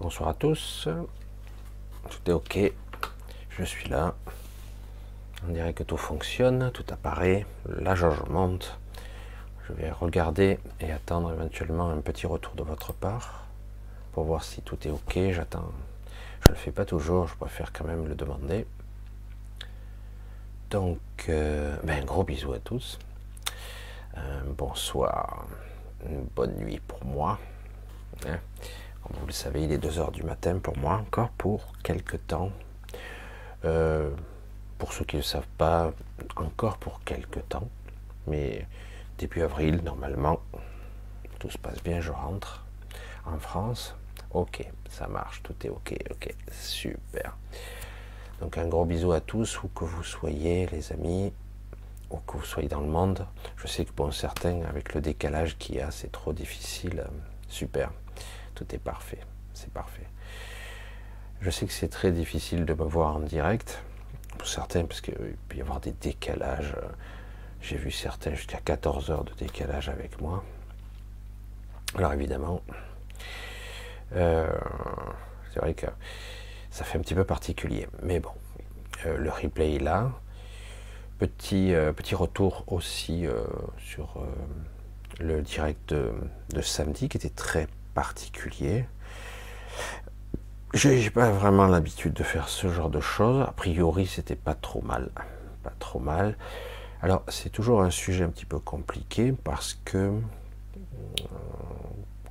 Bonsoir à tous. Tout est ok. Je suis là. On dirait que tout fonctionne, tout apparaît. Là, je monte. Je vais regarder et attendre éventuellement un petit retour de votre part pour voir si tout est ok. J'attends. Je ne le fais pas toujours, je préfère quand même le demander. Donc, euh, ben, gros bisou à tous. bonsoir. Une bonne nuit pour moi. Hein. Vous le savez, il est 2h du matin pour moi, encore pour quelques temps. Euh, pour ceux qui ne le savent pas, encore pour quelques temps. Mais début avril, normalement, tout se passe bien, je rentre en France. Ok, ça marche, tout est ok, ok, super. Donc un gros bisou à tous, où que vous soyez, les amis, où que vous soyez dans le monde. Je sais que pour certains, avec le décalage qu'il y a, c'est trop difficile. Super tout est parfait, c'est parfait. Je sais que c'est très difficile de me voir en direct, pour certains, parce qu'il peut y avoir des décalages. J'ai vu certains jusqu'à 14 heures de décalage avec moi. Alors évidemment, euh, c'est vrai que ça fait un petit peu particulier. Mais bon, euh, le replay est là. Petit, euh, petit retour aussi sur le direct de, de, samedi qui était très particulier. J'ai pas vraiment l'habitude de faire ce genre de choses. A priori, c'était pas trop mal. Pas trop mal. Alors, c'est toujours un sujet un petit peu compliqué parce que. Euh,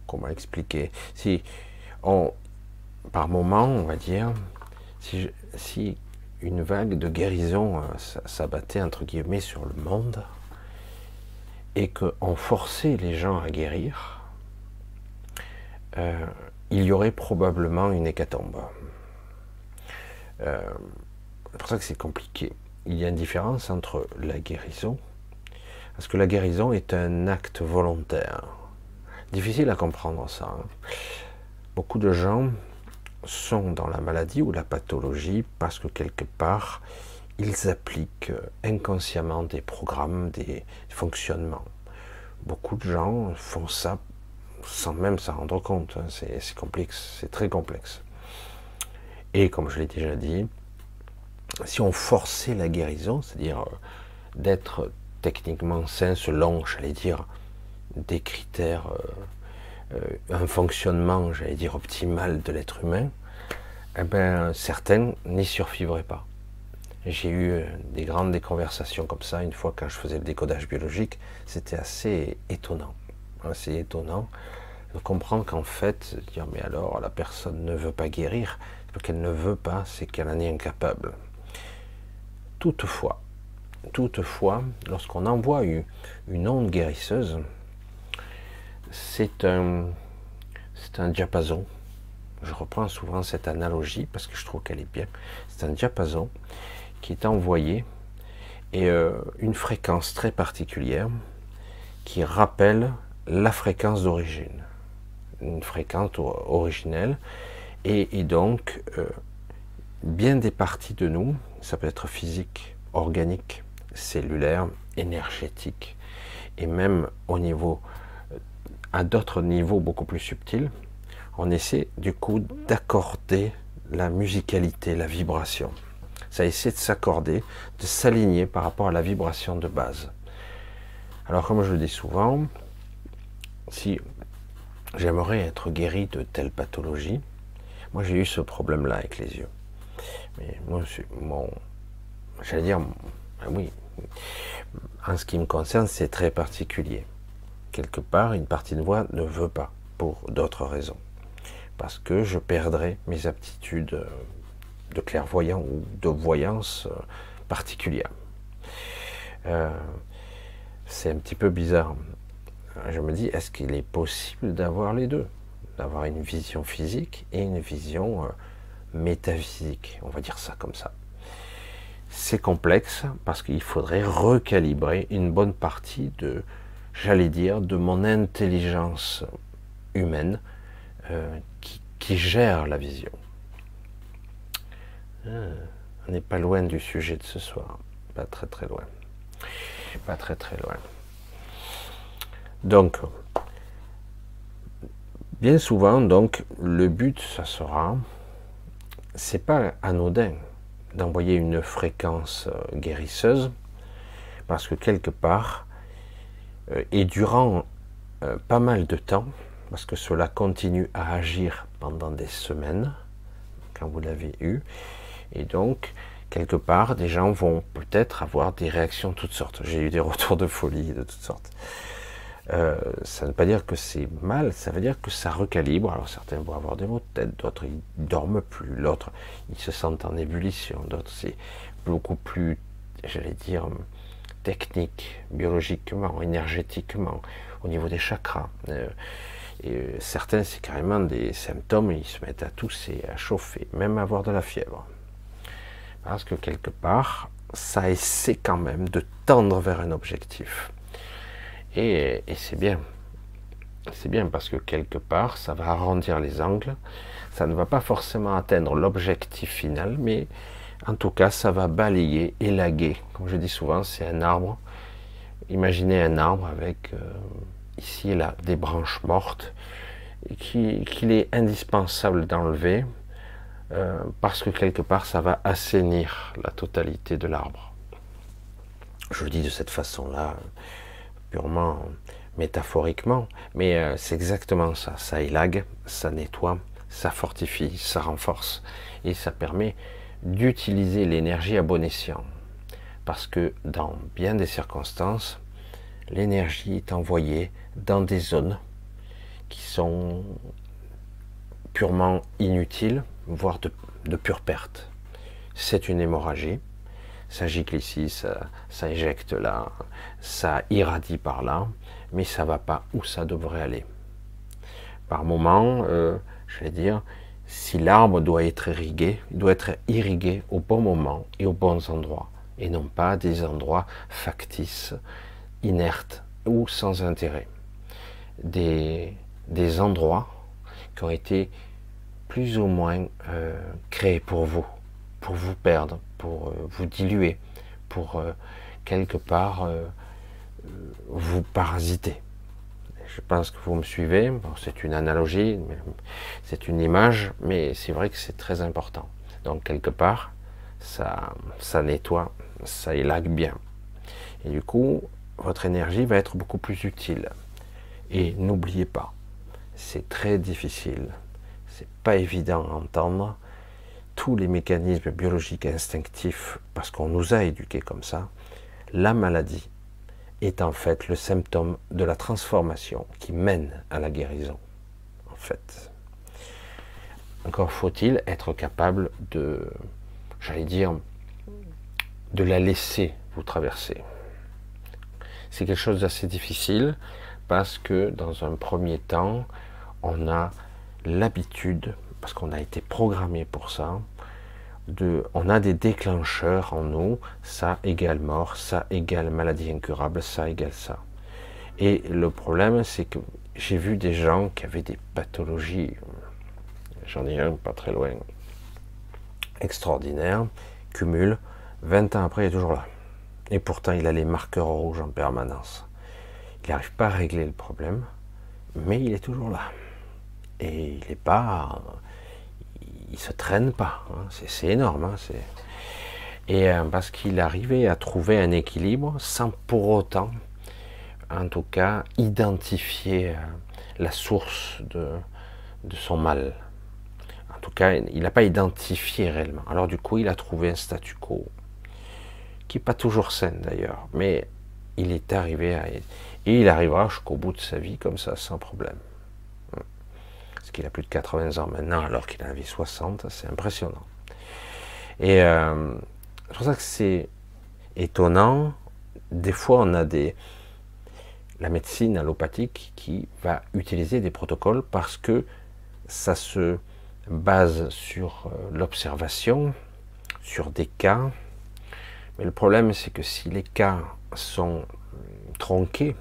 comment expliquer? Si on. Par moment, on va dire, si, une vague de guérison euh, s'abattait entre guillemets sur le monde et qu'on forçait les gens à guérir, euh, il y aurait probablement une hécatombe. Euh, c'est pour ça que c'est compliqué. Il y a une différence entre la guérison, parce que la guérison est un acte volontaire. Difficile à comprendre ça. Hein. Beaucoup de gens sont dans la maladie ou la pathologie parce que quelque part, ils appliquent inconsciemment des programmes, des fonctionnements. Beaucoup de gens font ça sans même s'en rendre compte. Hein. C'est complexe, c'est très complexe. Et comme je l'ai déjà dit, si on forçait la guérison, c'est-à-dire euh, d'être techniquement sain selon, j'allais dire, des critères, euh, euh, un fonctionnement, j'allais dire, optimal de l'être humain, eh ben, certains n'y survivraient pas. J'ai eu des grandes conversations comme ça une fois quand je faisais le décodage biologique, c'était assez étonnant assez étonnant de comprendre qu'en fait, dire mais alors la personne ne veut pas guérir, ce qu'elle ne veut pas, c'est qu'elle en est incapable. Toutefois, toutefois, lorsqu'on envoie une, onde guérisseuse, c'est un, diapason. Je reprends souvent cette analogie parce que je trouve qu'elle est bien. C'est un diapason qui est envoyé et euh, une fréquence très particulière qui rappelle la fréquence d'origine, une fréquence originelle, et, donc euh, bien des parties de nous, ça peut être physique, organique, cellulaire, énergétique, et même au niveau, euh, à d'autres niveaux beaucoup plus subtils, on essaie du coup d'accorder la musicalité, la vibration. Ça essaie de s'accorder, de s'aligner par rapport à la vibration de base. Alors comme je le dis souvent, si j'aimerais être guéri de telle pathologie, moi j'ai eu ce problème-là avec les yeux. Mais moi, mon, j'allais dire, ben oui, en ce qui me concerne, c'est très particulier. Quelque part, une partie de moi ne veut pas, pour d'autres raisons. Parce que je perdrais mes aptitudes de clairvoyant ou de voyance euh, particulière. Euh, c'est un petit peu bizarre je me dis, est-ce qu'il est possible d'avoir les deux? D'avoir une vision physique et une vision euh, métaphysique, on va dire ça comme ça. C'est complexe parce qu'il faudrait recalibrer une bonne partie de, j'allais dire, de mon intelligence humaine euh, qui, gère la vision. Ah, on n'est pas loin du sujet de ce soir, pas très très loin. Pas très très loin. Donc, Bien souvent, donc, le but, ça sera, c'est pas anodin d'envoyer une fréquence euh, guérisseuse, parce que quelque part, euh, et durant euh, pas mal de temps, parce que cela continue à agir pendant des semaines, quand vous l'avez eu, et donc, quelque part, des gens vont peut-être avoir des réactions de toutes sortes. J'ai eu des retours de folie de toutes sortes. Euh, ça ne veut pas dire que c'est mal, ça veut dire que ça recalibre. Alors certains vont avoir des maux de tête, d'autres ils dorment plus, l'autre ils se sentent en ébullition, d'autres c'est beaucoup plus, j'allais dire, technique, biologiquement, énergétiquement, au niveau des chakras. Euh, et certains, c'est carrément des symptômes, ils se mettent à tousser, à chauffer, même à avoir de la fièvre. Parce que quelque part, ça essaie quand même de tendre vers un objectif. Et, c'est bien. C'est bien parce que quelque part, ça va arrondir les angles. Ça ne va pas forcément atteindre l'objectif final, mais en tout cas, ça va balayer, élaguer. Comme je dis souvent, c'est un arbre. Imaginez un arbre avec euh, ici et là des branches mortes qu'il est indispensable d'enlever euh, parce que quelque part, ça va assainir la totalité de l'arbre. Je le dis de cette façon-là purement métaphoriquement, mais euh, c'est exactement ça. Ça élague, ça nettoie, ça fortifie, ça renforce, et ça permet d'utiliser l'énergie à bon escient. Parce que dans bien des circonstances, l'énergie est envoyée dans des zones qui sont purement inutiles, voire de, pure perte. C'est une hémorragie, ça gicle ici, ça, ça éjecte là, ça irradie par là, mais ça va pas où ça devrait aller. Par moment, euh, je vais dire, si l'arbre doit être irrigué, il doit être irrigué au bon moment et aux bons endroits, et non pas des endroits factices, inertes ou sans intérêt. Des, des endroits qui ont été plus ou moins euh, créés pour vous, pour vous perdre, pour euh, vous diluer, pour quelque part vous parasiter. Je pense que vous me suivez. c'est une analogie, c'est une image, mais c'est vrai que c'est très important. Donc quelque part, ça, ça nettoie, ça élague bien. Et du coup, votre énergie va être beaucoup plus utile. Et n'oubliez pas, c'est très difficile, c'est pas évident à entendre, tous les mécanismes biologiques instinctifs, parce qu'on nous a éduqués comme ça, la maladie est en fait le symptôme de la transformation qui mène à la guérison. En fait. Encore faut-il être capable de, j'allais dire, de la laisser vous traverser. C'est quelque chose d'assez difficile parce que dans un premier temps, on a l'habitude parce qu'on a été programmé pour ça. On a des déclencheurs en nous, ça égale mort, ça égale maladie incurable, ça égale ça. Et le problème, c'est que j'ai vu des gens qui avaient des pathologies, j'en ai un pas très loin, extraordinaire, cumul, 20 ans après, il est toujours là. Et pourtant, il a les marqueurs rouges en permanence. Il n'arrive pas à régler le problème, mais il est toujours là. Et il n'est pas il se traîne pas. Hein. C'est énorme. Hein, et euh, parce qu'il arrivait à trouver un équilibre sans pour autant, en tout cas, identifier euh, la source de, de son mal. En tout cas, il n'a pas identifié réellement. Alors du coup, il a trouvé un statu quo qui n'est pas toujours sain d'ailleurs, mais il est arrivé à... Et il arrivera jusqu'au bout de sa vie comme ça, sans problème qu'il a plus de 80 ans maintenant, alors qu'il a vie 60, c'est impressionnant. Et euh, c'est pour ça que c'est étonnant. Des fois, on a des la médecine allopathique qui va utiliser des protocoles parce que ça se base sur euh, l'observation, sur des cas. Mais le problème, c'est que si les cas sont tronqués,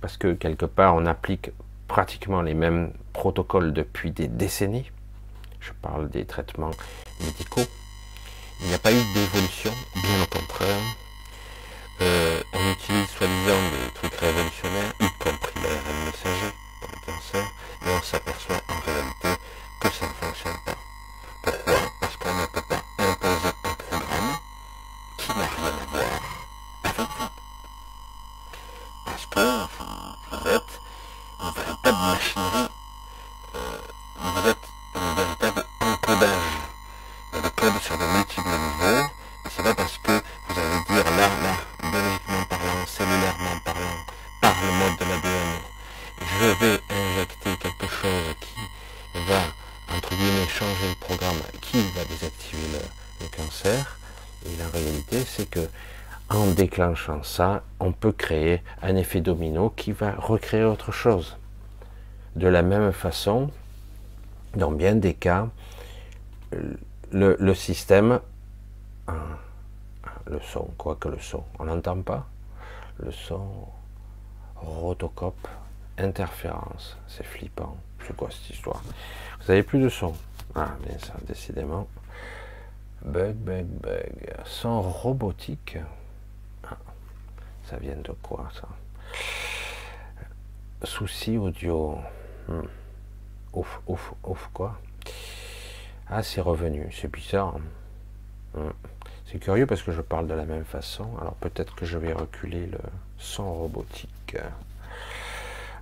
parce que quelque part on applique pratiquement les mêmes protocole depuis des décennies. Je parle des traitements médicaux. Il n'y a pas eu d'évolution, bien au contraire. Euh, on utilise soi-disant des trucs révolutionnaires, y compris l'ARN messager pour le cancer, et on s'aperçoit en réalité que ça ne fonctionne pas. Pourquoi? Cerveau, c'est pas parce que vous allez dire là, là, biologiquement parlant, cellulairement parlant, par le mode de l'ADN, je vais injecter quelque chose qui va, entre guillemets, changer le programme, qui va désactiver le, le cancer. Et la réalité, c'est que en déclenchant ça, on peut créer un effet domino qui va recréer autre chose. De la même façon, dans bien des cas, le, système, hein, le son, quoi que le son, on n'entend pas, le son, rotocope, interférence, c'est flippant, c'est quoi cette histoire? Vous avez plus de son, ah bien ça, décidément, bug, bug, bug, son robotique, ah, ça vient de quoi ça? Souci audio, hmm. ouf, ouf, ouf, quoi? Ah, c'est revenu, c'est bizarre. Hmm. C'est curieux parce que je parle de la même façon. Alors peut-être que je vais reculer le son robotique.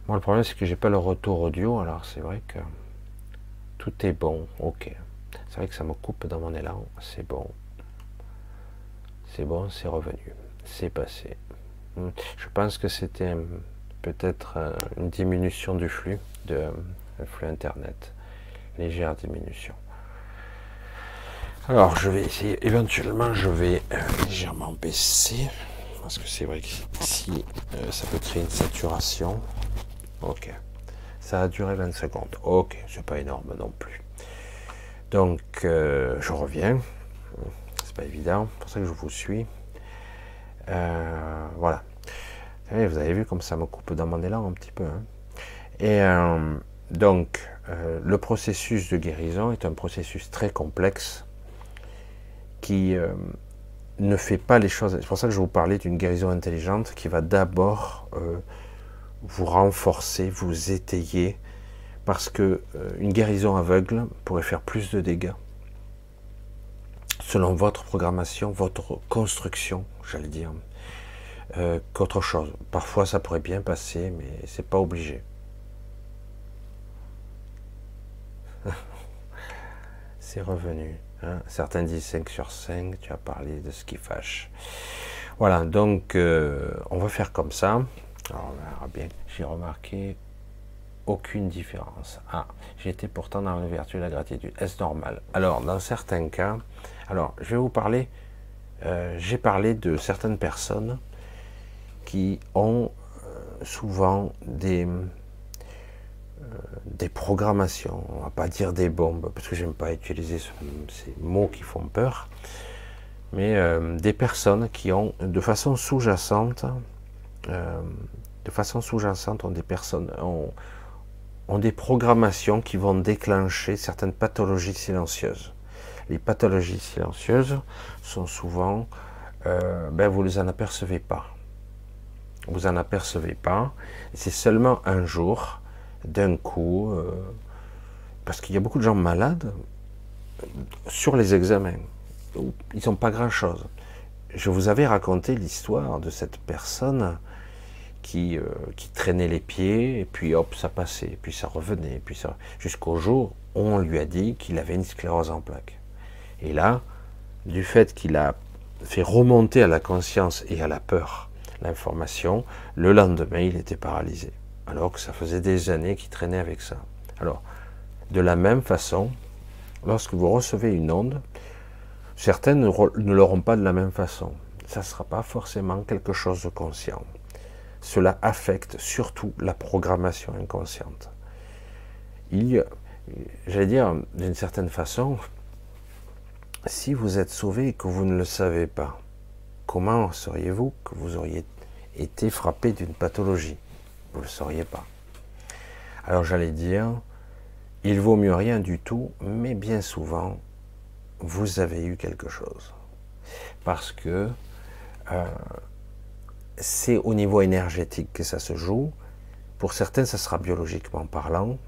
Moi, le problème, c'est que j'ai pas le retour audio. Alors c'est vrai que tout est bon. Ok. C'est vrai que ça me coupe dans mon élan. C'est bon. C'est bon, c'est revenu. C'est passé. Hmm. Je pense que c'était peut-être euh, une diminution du flux, de flux internet. Légère diminution. Alors, je vais essayer, éventuellement, je vais euh, légèrement baisser, parce que c'est vrai que si euh, ça peut créer une saturation. Ok, ça a duré 20 secondes. Ok, c'est pas énorme non plus. Donc, euh, je reviens. C'est pas évident, c'est pour ça que je vous suis. voilà. vous avez vu comme ça me coupe dans mon élan un petit peu. Hein. Et donc, le processus de guérison est un processus très complexe qui euh, ne fait pas les choses. C'est pour ça que je vous parlais d'une guérison intelligente qui va d'abord euh, vous renforcer, vous étayer, parce que euh, une guérison aveugle pourrait faire plus de dégâts selon votre programmation, votre construction, j'allais dire, qu'autre chose. Parfois, ça pourrait bien passer, mais c'est pas obligé. c'est revenu. Hein. Certains disent 5 sur 5, tu as parlé de ce qui fâche. Voilà, donc euh, on va faire comme ça. Alors on verra bien. J'ai remarqué aucune différence. Ah, j'étais pourtant dans la vertu de la gratitude. Est-ce normal? Alors, dans certains cas, alors je vais vous parler, euh, j'ai parlé de certaines personnes qui ont euh, souvent des, des programmations, on va pas dire des bombes, parce que j'aime pas utiliser ces mots qui font peur, mais euh, des personnes qui ont, de façon sous-jacente, euh, de façon sous-jacente, ont des personnes, ont, ont des programmations qui vont déclencher certaines pathologies silencieuses. Les pathologies silencieuses sont souvent, euh, ben vous les en apercevez pas. Vous en apercevez pas. C'est seulement un jour, d'un coup, euh, parce qu'il y a beaucoup de gens malades sur les examens. Ils n'ont pas grand-chose. Je vous avais raconté l'histoire de cette personne qui, euh, qui traînait les pieds, et puis hop, ça passait, puis ça revenait, puis jusqu'au jour où on lui a dit qu'il avait une sclérose en plaques. Et là, du fait qu'il a fait remonter à la conscience et à la peur l'information, le lendemain, il était paralysé alors que ça faisait des années qu'il traînait avec ça. Alors, de la même façon, lorsque vous recevez une onde, certaines ne l'auront pas de la même façon. Ça ne sera pas forcément quelque chose de conscient. Cela affecte surtout la programmation inconsciente. Il, j'allais dire, d'une certaine façon, si vous êtes sauvé et que vous ne le savez pas, comment sauriez-vous que vous auriez été frappé d'une pathologie? Vous ne le sauriez pas. Alors j'allais dire, il vaut mieux rien du tout, mais bien souvent, vous avez eu quelque chose. Parce que euh, c'est au niveau énergétique que ça se joue. Pour certains, ça sera biologiquement parlant,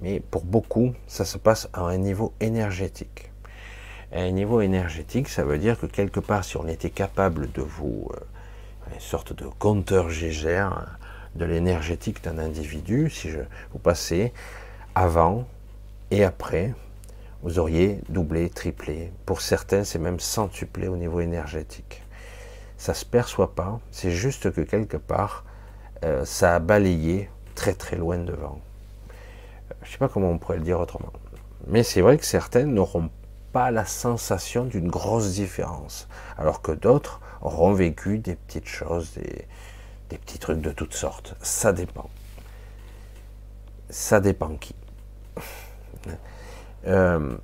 mais pour beaucoup, ça se passe à un niveau énergétique. un niveau énergétique, ça veut dire que quelque part, si on était capable de vous, euh, une sorte de compteur Gégère, de l'énergétique d'un individu, si je, vous passez avant et après, vous auriez doublé, triplé. Pour certains, c'est même centuplé au niveau énergétique. Ça se perçoit pas, c'est juste que quelque part, euh, ça a balayé très très loin devant. Je ne sais pas comment on pourrait le dire autrement. Mais c'est vrai que certains n'auront pas la sensation d'une grosse différence, alors que d'autres auront vécu des petites choses, des, des petits trucs de toutes sortes. Ça dépend. Ça dépend qui. Euh,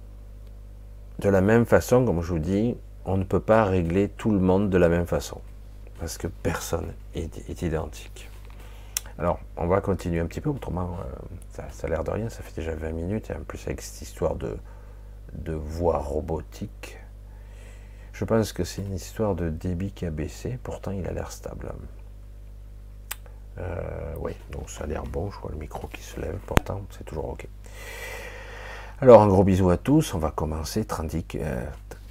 de la même façon, comme je vous dis, on ne peut pas régler tout le monde de la même façon, parce que personne est, identique. Alors, on va continuer un petit peu, autrement, euh, ça, a l'air de rien, ça fait déjà 20 minutes, et en plus avec cette histoire de, de voix robotique, je pense que c'est une histoire de débit qui a baissé, pourtant il a l'air stable. Euh, oui, donc ça a l'air bon, je vois le micro qui se lève, pourtant c'est toujours ok. Alors un gros bisou à tous, on va commencer euh,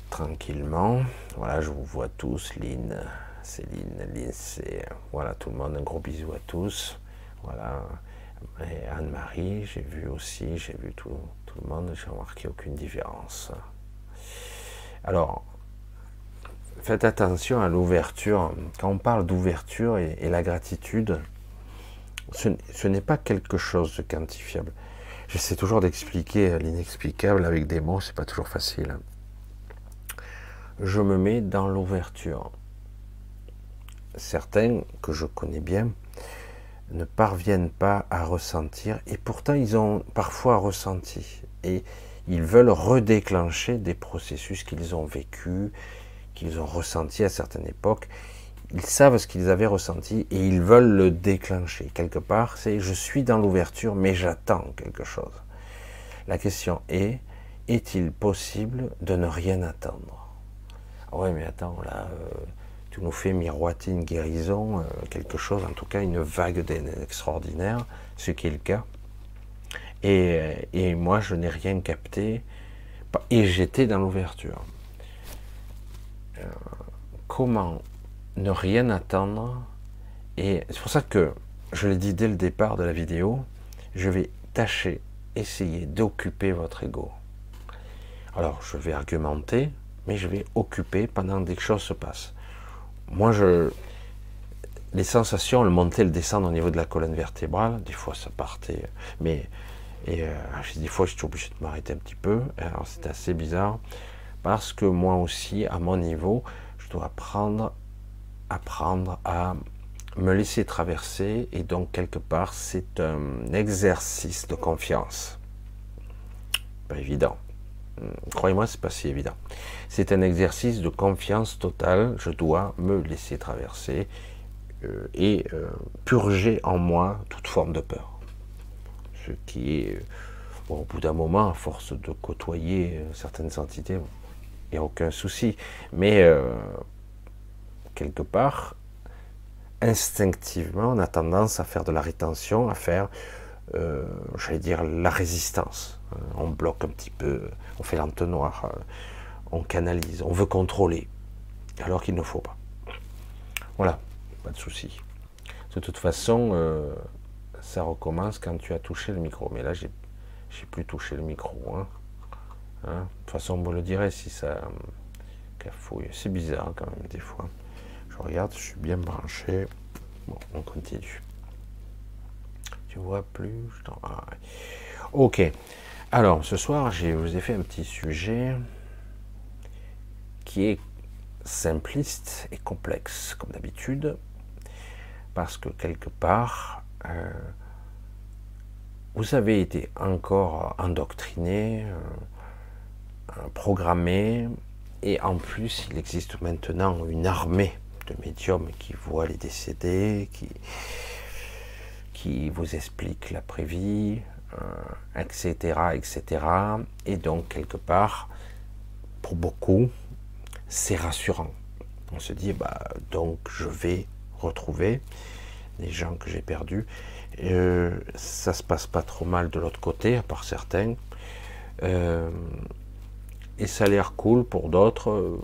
tranquillement. Voilà, je vous vois tous, Lynn, Céline, Lynn, c'est voilà tout le monde, un gros bisou à tous. Voilà, Anne-Marie, j'ai vu aussi, j'ai vu tout, le monde, j'ai remarqué aucune différence. Alors, faites attention à l'ouverture. Quand on parle d'ouverture et, la gratitude, ce n'est pas quelque chose de quantifiable. J'essaie toujours d'expliquer l'inexplicable avec des mots, c'est pas toujours facile. Je me mets dans l'ouverture. Certains que je connais bien ne parviennent pas à ressentir, et pourtant ils ont parfois ressenti, et ils veulent redéclencher des processus qu'ils ont vécus, qu'ils ont ressentis à certaines époques, ils savent ce qu'ils avaient ressenti et ils veulent le déclencher. Quelque part, c'est je suis dans l'ouverture, mais j'attends quelque chose. La question est, est-il possible de ne rien attendre? Ah Ouais, mais attends, là, euh, tu nous fais miroiter une guérison, euh, quelque chose, en tout cas une vague extraordinaire, ce qui est le cas. Et, euh, et moi, je n'ai rien capté, et j'étais dans l'ouverture. comment ne rien attendre. Et c'est pour ça que je l'ai dit dès le départ de la vidéo, je vais tâcher, essayer d'occuper votre ego. Alors, je vais argumenter, mais je vais occuper pendant que des choses se passent. Moi, je, les sensations, le monter, le descendre au niveau de la colonne vertébrale, des fois ça partait, mais et euh, des fois je suis obligé de m'arrêter un petit peu. Alors c'est assez bizarre parce que moi aussi, à mon niveau, je dois prendre apprendre à me laisser traverser et donc quelque part c'est un exercice de confiance. Pas évident. Hmm, croyez-moi, c'est pas si évident. C'est un exercice de confiance totale. Je dois me laisser traverser euh, et euh, purger en moi toute forme de peur. Ce qui est, au bout d'un moment, à force de côtoyer euh, certaines entités, il n'y a aucun souci. Mais quelque part, instinctivement, on a tendance à faire de la rétention, à faire, euh, j'allais dire, la résistance. Euh, on bloque un petit peu, on fait l'entonnoir, euh, on canalise, on veut contrôler, alors qu'il ne faut pas. Voilà, pas de souci. De toute façon, ça recommence quand tu as touché le micro. Mais là, j'ai, plus touché le micro. Hein. Hein? De toute façon, on me le dirait si ça cafouille. C'est bizarre quand même des fois regarde, je suis bien branché. Bon, on continue. Tu vois plus ah, Ok. Alors, ce soir, je vous ai fait un petit sujet qui est simpliste et complexe, comme d'habitude, parce que quelque part, euh, vous avez été encore endoctriné, euh, programmé, et en plus, il existe maintenant une armée de médiums qui voient les décédés, qui, qui vous expliquent l'après-vie, etc., euh, etc. Et donc, quelque part, pour beaucoup, c'est rassurant. On se dit, bah, donc je vais retrouver les gens que j'ai perdus. Euh, ça se passe pas trop mal de l'autre côté, à part certains. Euh, et ça a l'air cool pour d'autres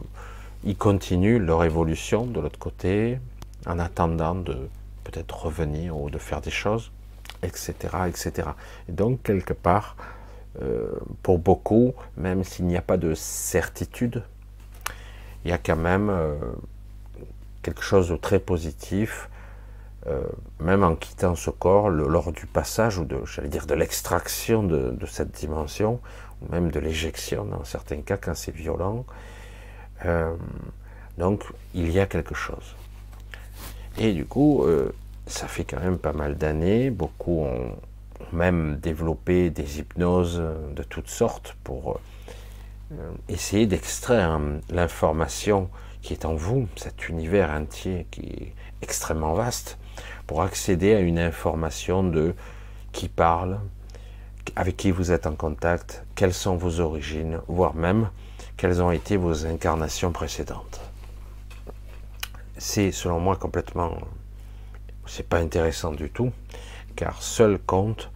ils continuent leur évolution de l'autre côté en attendant de peut-être revenir ou de faire des choses, etc., etc. Et donc quelque part, euh, pour beaucoup, même s'il n'y a pas de certitude, il y a quand même euh, quelque chose de très positif, euh, même en quittant ce corps, lors du passage ou de, j'allais dire, de l'extraction de, cette dimension, ou même de l'éjection dans certains cas quand c'est violent. Donc, il y a quelque chose. Et du coup, ça fait quand même pas mal d'années. Beaucoup ont, même développé des hypnoses de toutes sortes pour euh, essayer d'extraire l'information qui est en vous, cet univers entier qui est extrêmement vaste, pour accéder à une information de qui parle, avec qui vous êtes en contact, quelles sont vos origines, voire même quelles ont été vos incarnations précédentes. C'est selon moi complètement, c'est pas intéressant du tout, car seul compte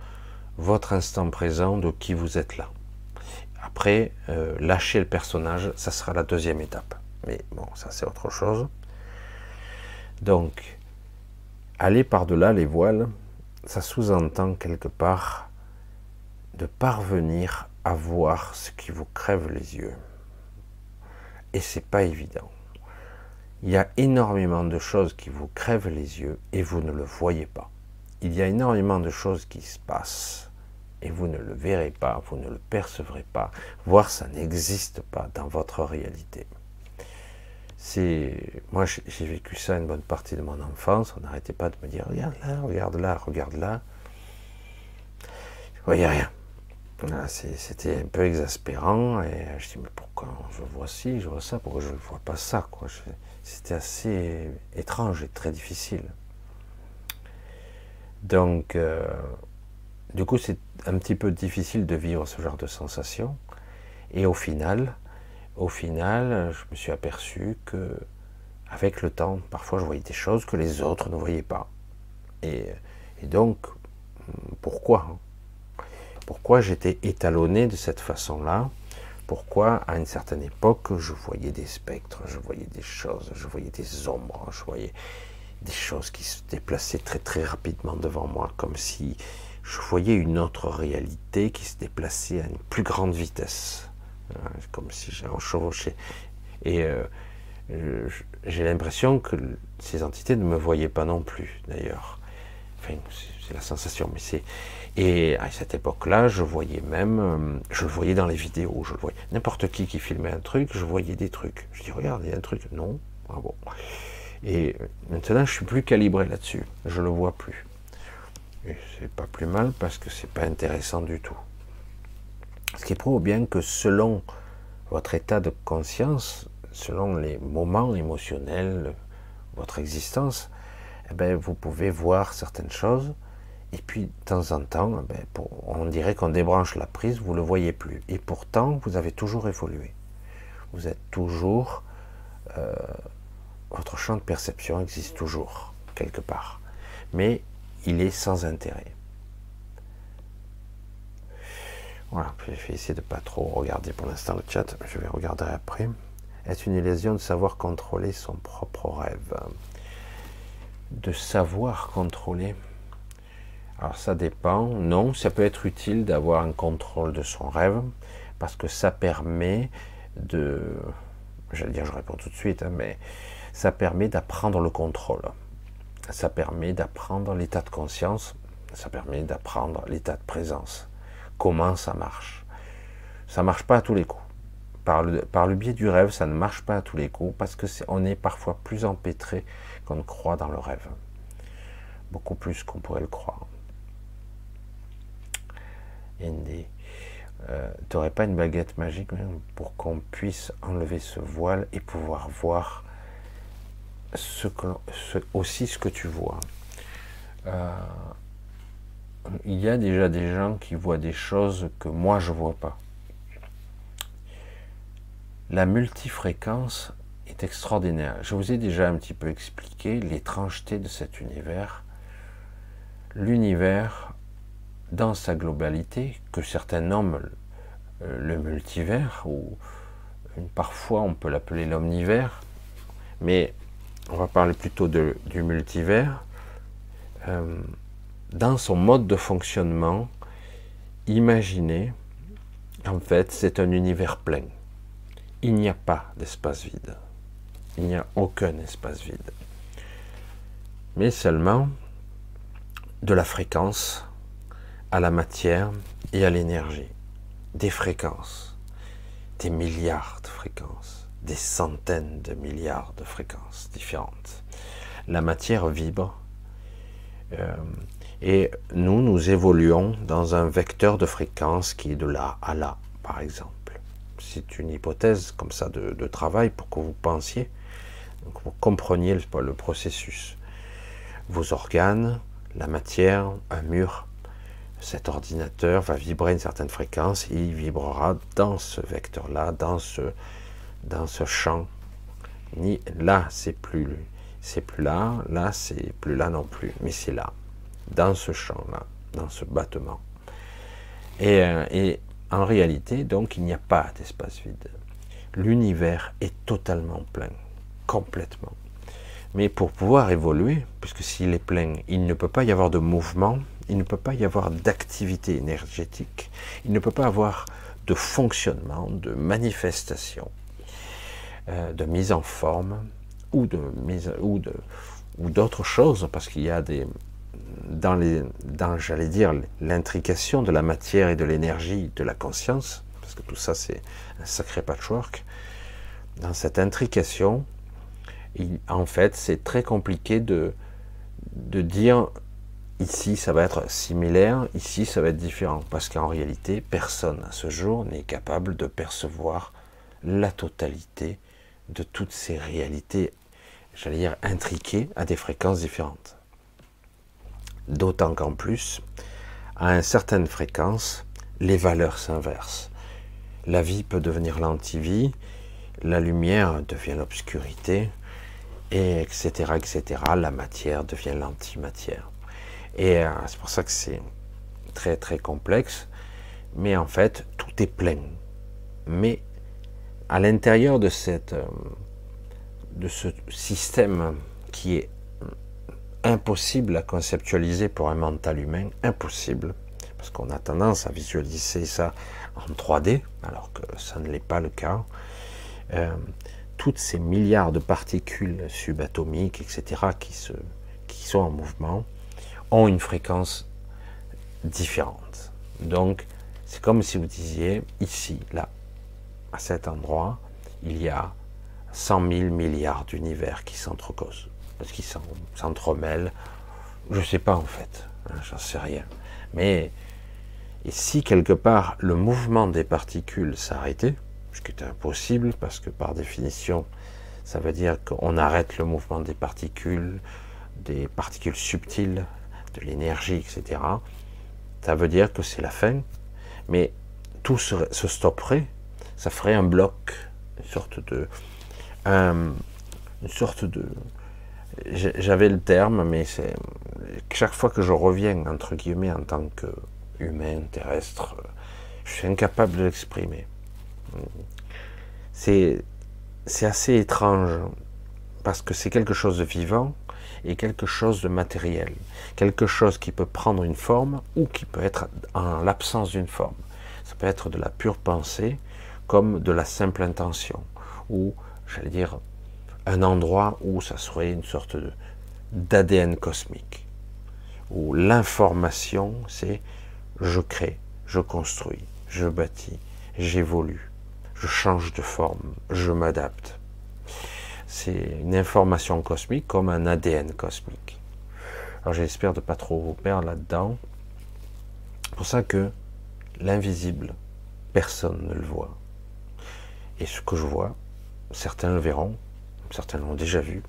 votre instant présent de qui vous êtes là. Après, euh, lâcher le personnage, ça sera la deuxième étape. Mais bon, ça c'est autre chose. Donc, aller par-delà les voiles, ça sous-entend quelque part de parvenir à voir ce qui vous crève les yeux. Et c'est pas évident. Il y a énormément de choses qui vous crèvent les yeux et vous ne le voyez pas. Il y a énormément de choses qui se passent et vous ne le verrez pas, vous ne le percevrez pas, voire ça n'existe pas dans votre réalité. C'est, moi j'ai vécu ça une bonne partie de mon enfance, on n'arrêtait pas de me dire regarde là, regarde là, regarde là. Je voyais rien. C'était un peu exaspérant et je dis mais pourquoi je vois ci, je vois ça, pourquoi je ne vois pas ça. C'était assez étrange et très difficile. Donc euh, du coup, c'est un petit peu difficile de vivre ce genre de sensation. Et au final, au final, je me suis aperçu que, avec le temps, parfois je voyais des choses que les autres ne voyaient pas. Et, donc, pourquoi hein? Pourquoi j'étais étalonné de cette façon-là? Pourquoi, à une certaine époque, je voyais des spectres, je voyais des choses, je voyais des ombres, je voyais des choses qui se déplaçaient très très rapidement devant moi, comme si je voyais une autre réalité qui se déplaçait à une plus grande vitesse, hein, comme si j'avais chevauché. Et euh, j'ai l'impression que ces entités ne me voyaient pas non plus, d'ailleurs. Enfin, c'est la sensation, mais c'est. Et à cette époque-là, je voyais même, euh, je le voyais dans les vidéos, je le voyais. N'importe qui qui filmait un truc, je voyais des trucs. Je dis, regarde, il y a un truc. Non, ah bon. Et maintenant, je suis plus calibré là-dessus. Je le vois plus. Et c'est pas plus mal parce que c'est pas intéressant du tout. Ce qui prouve bien que selon votre état de conscience, selon les moments émotionnels, votre existence, eh ben, vous pouvez voir certaines choses, et puis de temps en temps, eh ben, on dirait qu'on débranche la prise, vous ne le voyez plus. Et pourtant, vous avez toujours évolué. Vous êtes toujours... Euh, votre champ de perception existe toujours, quelque part. Mais il est sans intérêt. Voilà, je vais essayer de pas trop regarder pour l'instant le chat, je vais regarder après. Est-ce une illusion de savoir contrôler son propre rêve? De savoir contrôler Alors ça dépend. Non, ça peut être utile d'avoir un contrôle de son rêve, parce que ça permet de... J'allais dire, je réponds tout de suite, hein, mais ça permet d'apprendre le contrôle ça permet d'apprendre l'état de conscience, ça permet d'apprendre l'état de présence. Comment ça marche? Ça marche pas à tous les coups. Par le, par le biais du rêve, ça ne marche pas à tous les coups parce que on est parfois plus empêtré qu'on ne croit dans le rêve. Beaucoup plus qu'on pourrait le croire. Indy. Euh, tu n'aurais pas une baguette magique pour qu'on puisse enlever ce voile et pouvoir voir aussi ce que tu vois. Euh, il y a déjà des gens qui voient des choses que moi je vois pas. La multifréquence est extraordinaire. Je vous ai déjà un petit peu expliqué l'étrangeté de cet univers. L'univers, dans sa globalité, que certains nomment le multivers, ou parfois on peut l'appeler l'omnivers, mais on va parler plutôt du multivers, euh, dans son mode de fonctionnement, imaginez En fait, c'est un univers plein. Il n'y a pas d'espace vide. Il n'y a aucun espace vide. Mais seulement de la fréquence à la matière et à l'énergie. Des fréquences. Des milliards de fréquences. Des centaines de milliards de fréquences différentes. La matière vibre. Euh, et nous, nous évoluons dans un vecteur de fréquence qui est de là à là, par exemple. C'est une hypothèse comme ça de, travail pour que vous pensiez, que vous compreniez le, le processus. Vos organes, la matière, un mur, cet ordinateur va vibrer une certaine fréquence et il vibrera dans ce vecteur-là, dans ce, dans ce champ. Ni là, c'est plus, c'est plus là, là, c'est plus là non plus, mais c'est là dans ce champ-là, dans ce battement. Euh, et, en réalité, donc, il n'y a pas d'espace vide. L'univers est totalement plein, complètement. Mais pour pouvoir évoluer, puisque s'il est plein, il ne peut pas y avoir de mouvement, il ne peut pas y avoir d'activité énergétique, il ne peut pas avoir de fonctionnement, de manifestation, euh, de mise en forme ou de mise ou de ou d'autres choses, parce qu'il y a des, dans, les, dans j'allais dire, l'intrication de la matière et de l'énergie, de la conscience, parce que tout ça c'est un sacré patchwork, dans cette intrication, en fait, c'est très compliqué de, de dire ici ça va être similaire, ici ça va être différent, parce qu'en réalité, personne à ce jour n'est capable de percevoir la totalité de toutes ces réalités, j'allais dire intriquées à des fréquences différentes. D'autant qu'en plus, à une certaine fréquence, les valeurs s'inversent. La vie peut devenir l'antivie, la lumière devient l'obscurité, et etc., etc. La matière devient l'antimatière. Et euh, c'est pour ça que c'est très très complexe. Mais en fait, tout est plein. Mais à l'intérieur de cette euh, de ce système qui est impossible à conceptualiser pour un mental humain, impossible, parce qu'on a tendance à visualiser ça en 3D, alors que ça ne l'est pas le cas. Euh, toutes ces milliards de particules subatomiques, etc., qui, se, qui sont en mouvement, ont une fréquence différente. Donc, c'est comme si vous disiez, ici, là, à cet endroit, il y a 100 000 milliards d'univers qui s'entrecausent qu'ils s'entremêlent. Je ne sais pas en fait, hein, j'en sais rien. Mais et si quelque part le mouvement des particules s'arrêtait, ce qui est impossible parce que par définition, ça veut dire qu'on arrête le mouvement des particules, des particules subtiles, de l'énergie, etc. Ça veut dire que c'est la fin, mais tout se, stopperait, ça ferait un bloc, une sorte de, une sorte de, j'avais le terme, mais c'est chaque fois que je reviens entre guillemets en tant qu'humain terrestre, je suis incapable de l'exprimer. C'est c'est assez étrange parce que c'est quelque chose de vivant et quelque chose de matériel, quelque chose qui peut prendre une forme ou qui peut être en l'absence d'une forme. Ça peut être de la pure pensée comme de la simple intention ou j'allais dire un endroit où ça serait une sorte d'ADN cosmique, où l'information c'est je crée, je construis, je bâtis, j'évolue, je change de forme, je m'adapte. C'est une information cosmique comme un ADN cosmique. Alors j'espère de pas trop vous perdre là-dedans. Pour ça que l'invisible, personne ne le voit. Et ce que je vois, certains le verront, certains l'ont déjà vu,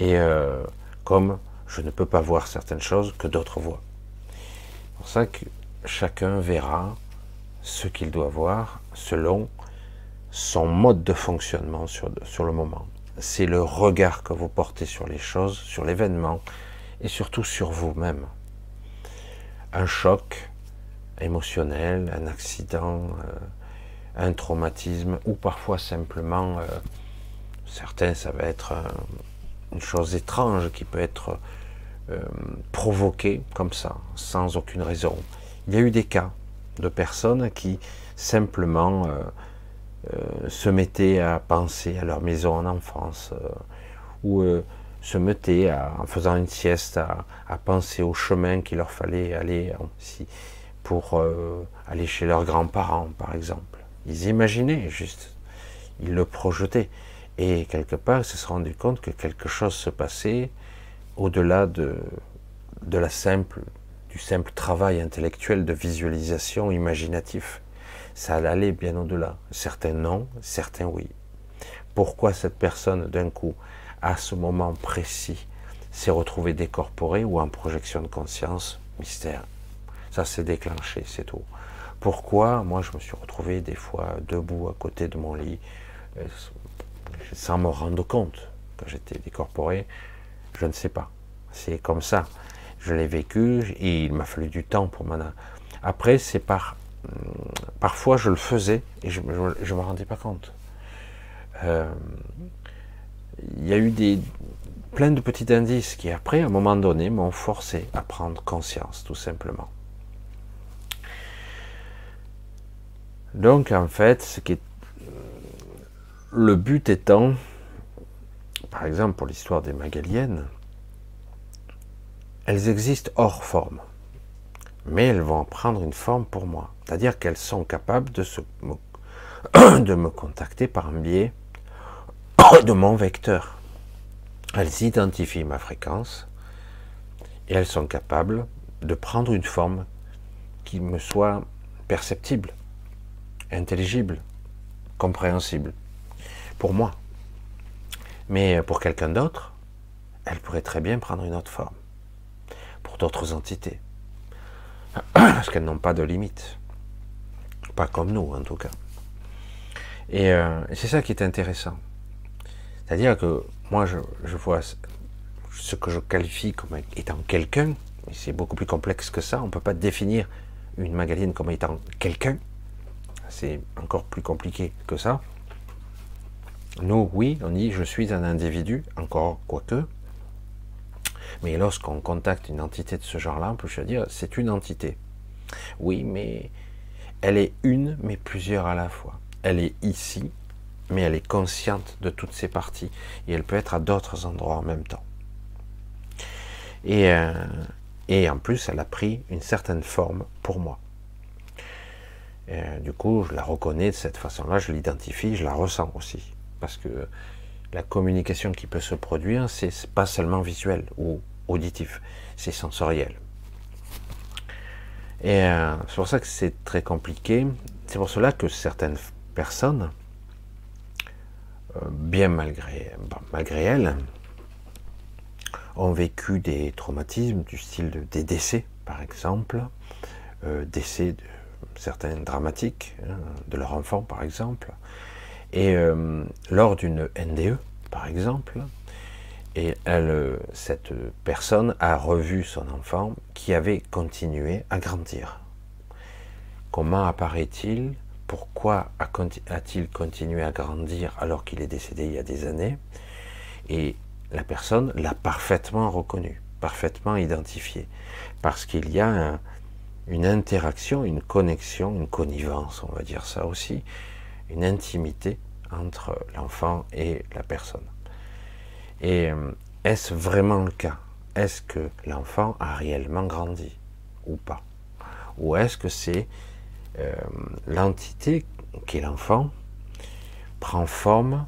et euh, comme je ne peux pas voir certaines choses que d'autres voient. Pour ça que chacun verra ce qu'il doit voir selon son mode de fonctionnement sur le moment. C'est le regard que vous portez sur les choses, sur l'événement, et surtout sur vous-même. Un choc émotionnel, un accident, euh, un traumatisme, ou parfois simplement euh, Certains, ça va être une chose étrange qui peut être euh, provoquée comme ça, sans aucune raison. Il y a eu des cas, de personnes qui simplement se mettaient à penser à leur maison en enfance, euh, ou se mettaient en faisant une sieste à, penser au chemin qu'il leur fallait aller pour aller chez leurs grands-parents, par exemple. Ils imaginaient juste, ils le projetaient. Et quelque part, ils se sont rendus compte que quelque chose se passait au-delà de, de la simple, du simple travail intellectuel de visualisation imaginatif. Ça allait bien au-delà. Certains non, certains oui. Pourquoi cette personne, d'un coup, à ce moment précis, s'est retrouvée décorporée ou en projection de conscience? Mystère. Ça s'est déclenché, c'est tout. Pourquoi moi je me suis retrouvé des fois debout à côté de mon lit euh, sans me rendre compte que j'étais décorporé? Je ne sais pas. C'est comme ça. Je l'ai vécu et il m'a fallu du temps pour m'en. Après, c'est par. Parfois, je le faisais et je ne me rendais pas compte. Euh, il y a eu des, plein de petits indices qui, après, à un moment donné, m'ont forcé à prendre conscience, tout simplement. Donc, en fait, le but étant, par exemple, pour l'histoire des Magaliennes, elles existent hors forme, mais elles vont prendre une forme pour moi. C'est-à-dire qu'elles sont capables de, me contacter par un biais de mon vecteur. Elles identifient ma fréquence et elles sont capables de prendre une forme qui me soit perceptible, intelligible, compréhensible, pour moi. Mais pour quelqu'un d'autre, elle pourrait très bien prendre une autre forme d'autres entités. Parce qu'elles n'ont pas de limite. Pas comme nous, en tout cas. Et euh, c'est ça qui est intéressant. C'est-à-dire que moi, je, vois ce que je qualifie comme étant quelqu'un, et c'est beaucoup plus complexe que ça. On ne peut pas définir une magaline comme étant quelqu'un. C'est encore plus compliqué que ça. Nous, oui, on dit je suis un individu, encore quoique, mais lorsqu'on contacte une entité de ce genre-là, on peut se dire, c'est une entité. Oui, mais elle est une, mais plusieurs à la fois. Elle est ici, mais elle est consciente de toutes ses parties. Et elle peut être à d'autres endroits en même temps. Et, euh, et en plus, elle a pris une certaine forme pour moi. du coup, je la reconnais de cette façon-là, je l'identifie, je la ressens aussi. Parce que la communication qui peut se produire, c'est pas seulement visuel ou auditif, c'est sensoriel. Et euh, c'est pour ça que c'est très compliqué. C'est pour cela que certaines personnes, euh, bien malgré, elles, ont vécu des traumatismes du style des décès, par exemple, euh, décès de certains dramatiques hein, de leur enfant, par exemple, et euh, lors d'une NDE, par exemple, et elle, cette personne a revu son enfant qui avait continué à grandir. Comment apparaît-il? Pourquoi a-t-il continué à grandir alors qu'il est décédé il y a des années? Et la personne l'a parfaitement reconnu, parfaitement identifié, parce qu'il y a une interaction, une connexion, une connivence, on va dire ça aussi, une intimité entre l'enfant et la personne. Et euh, est-ce vraiment le cas? Est-ce que l'enfant a réellement grandi ou pas? Ou est-ce que c'est euh, l'entité qui est l'enfant prend forme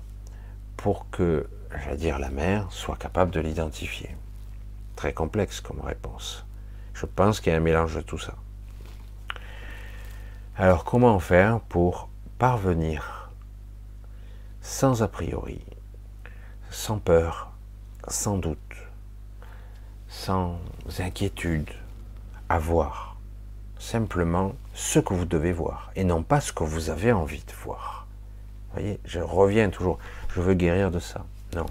pour que, j'allais dire, la mère soit capable de l'identifier? Très complexe comme réponse. Je pense qu'il y a un mélange de tout ça. Alors comment faire pour parvenir sans a priori, sans peur, sans doute, sans inquiétude, à voir simplement ce que vous devez voir et non pas ce que vous avez envie de voir. Vous voyez, je reviens toujours, je veux guérir de ça. Non.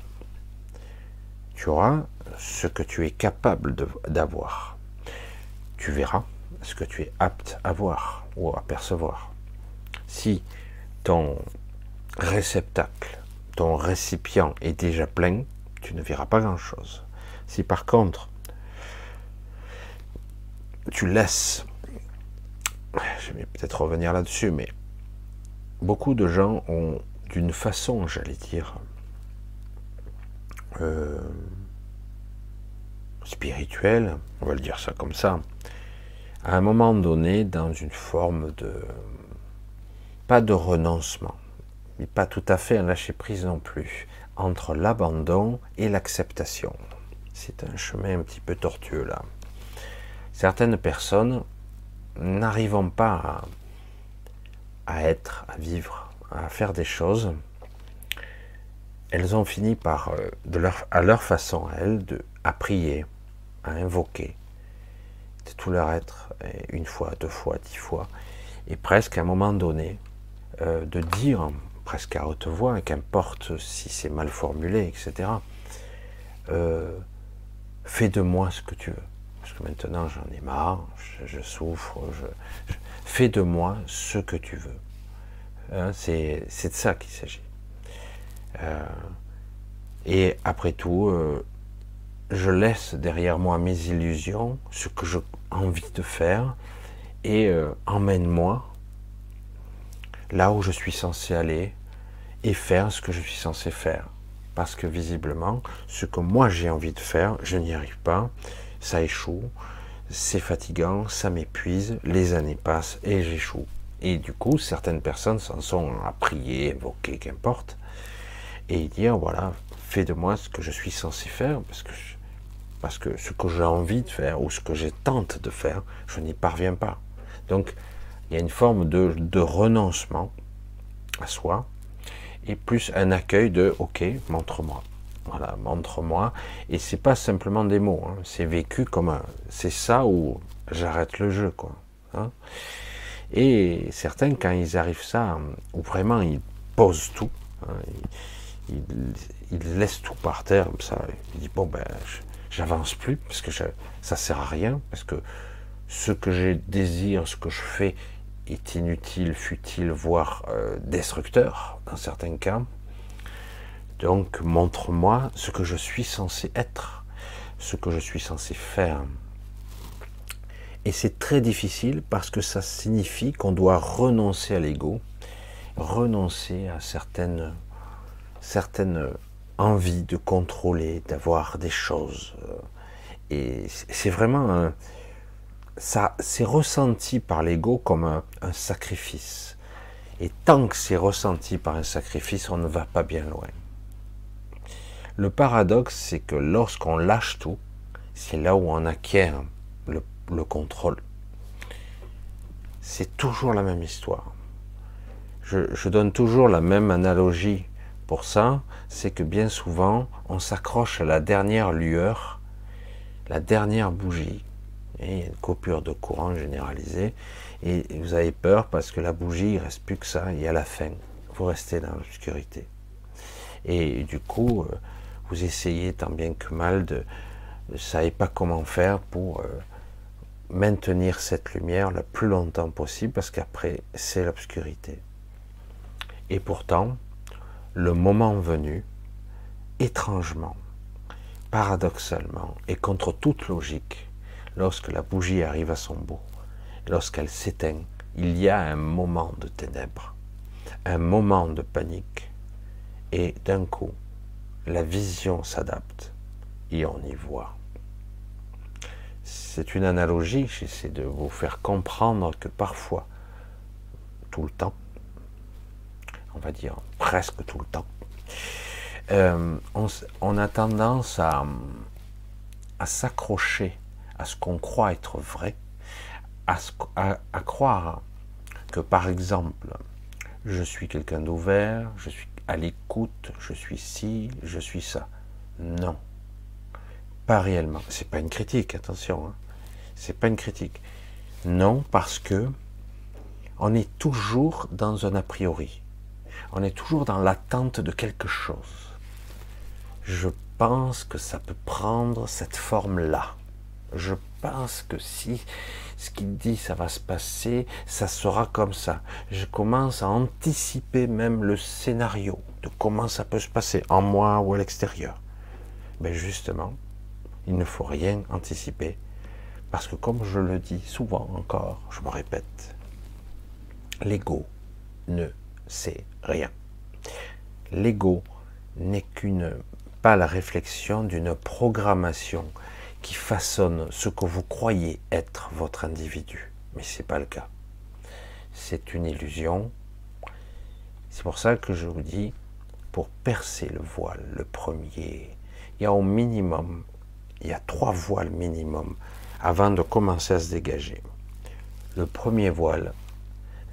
Tu auras ce que tu es capable d'avoir. Tu verras ce que tu es apte à voir ou à percevoir. Si ton réceptacle, ton récipient est déjà plein, tu ne verras pas grand-chose. Si par contre, tu laisses je vais peut-être revenir là-dessus, mais beaucoup de gens ont, d'une façon, j'allais dire, euh, spirituelle, on va le dire ça comme ça, à un moment donné, dans une forme de, pas de renoncement, mais pas tout à fait un lâcher prise non plus, entre l'abandon et l'acceptation. C'est un chemin un petit peu tortueux là. Certaines personnes n'arrivant pas à, être, à vivre, à faire des choses, elles ont fini par, euh, à leur façon, à elles, de, à prier, à invoquer de tout leur être, une fois, deux fois, dix fois, et presque à un moment donné, euh, de dire, presque à haute voix, qu'importe si c'est mal formulé, etc., euh, fais de moi ce que tu veux parce que maintenant j'en ai marre, je, souffre, fais de moi ce que tu veux. Hein, c'est de ça qu'il s'agit. Euh, et après tout, euh, je laisse derrière moi mes illusions, ce que j'ai envie de faire, et emmène-moi là où je suis censé aller et faire ce que je suis censé faire. Parce que visiblement, ce que moi j'ai envie de faire, je n'y arrive pas ça échoue, c'est fatigant, ça m'épuise, les années passent et j'échoue. Et du coup, certaines personnes s'en sont à prier, évoquer, qu'importe, et dire voilà, fais de moi ce que je suis censé faire, parce que, parce que ce que j'ai envie de faire ou ce que j'ai tente de faire, je n'y parviens pas. Donc, il y a une forme de, de renoncement à soi, et plus un accueil de ok, montre-moi. Voilà, montre-moi. Et c'est pas simplement des mots, hein. c'est vécu comme un. C'est ça où j'arrête le jeu, quoi. Hein. Et certains, quand ils arrivent ça, où vraiment ils posent tout, hein, ils, laissent tout par terre, ça, ils disent bon ben, j'avance plus parce que ça sert à rien, parce que ce que je désire, ce que je fais est inutile, futile, voire euh, destructeur dans certains cas. Donc montre-moi ce que je suis censé être, ce que je suis censé faire. Et c'est très difficile parce que ça signifie qu'on doit renoncer à l'ego, renoncer à certaines, certaines envies de contrôler, d'avoir des choses. Et c'est vraiment ça, c'est ressenti par l'ego comme un, un sacrifice. Et tant que c'est ressenti par un sacrifice, on ne va pas bien loin. Le paradoxe, c'est que lorsqu'on lâche tout, c'est là où on acquiert le, contrôle. C'est toujours la même histoire. Je, donne toujours la même analogie pour ça, c'est que bien souvent, on s'accroche à la dernière lueur, la dernière bougie. Il y a une coupure de courant généralisée. Et vous avez peur parce que la bougie, il ne reste plus que ça, et à la fin, vous restez dans l'obscurité. Et du coup, euh, vous essayez tant bien que mal de ne savez pas comment faire pour euh, maintenir cette lumière le plus longtemps possible parce qu'après c'est l'obscurité. Et pourtant, le moment venu, étrangement, paradoxalement et contre toute logique, lorsque la bougie arrive à son bout, lorsqu'elle s'éteint, il y a un moment de ténèbres, un moment de panique, et d'un coup, la vision s'adapte et on y voit. C'est une analogie, j'essaie de vous faire comprendre que parfois, tout le temps, on va dire presque tout le temps, euh, on, a tendance à, à s'accrocher à ce qu'on croit être vrai, à, croire que par exemple, je suis quelqu'un d'ouvert, je suis à l'écoute, je suis ci, je suis ça. Non. Pas réellement. C'est pas une critique, attention. Hein. C'est pas une critique. Non, parce que on est toujours dans un a priori. On est toujours dans l'attente de quelque chose. Je pense que ça peut prendre cette forme-là. Je pense que si ce qu'il dit, ça va se passer, ça sera comme ça. Je commence à anticiper même le scénario de comment ça peut se passer, en moi ou à l'extérieur. Mais justement, il ne faut rien anticiper. Parce que comme je le dis souvent encore, je me répète, l'ego ne sait rien. L'ego n'est qu'une pas la réflexion d'une programmation qui façonne ce que vous croyez être votre individu. Mais ce n'est pas le cas. C'est une illusion. C'est pour ça que je vous dis, pour percer le voile, le premier, il y a au minimum, il y a trois voiles minimum avant de commencer à se dégager. Le premier voile,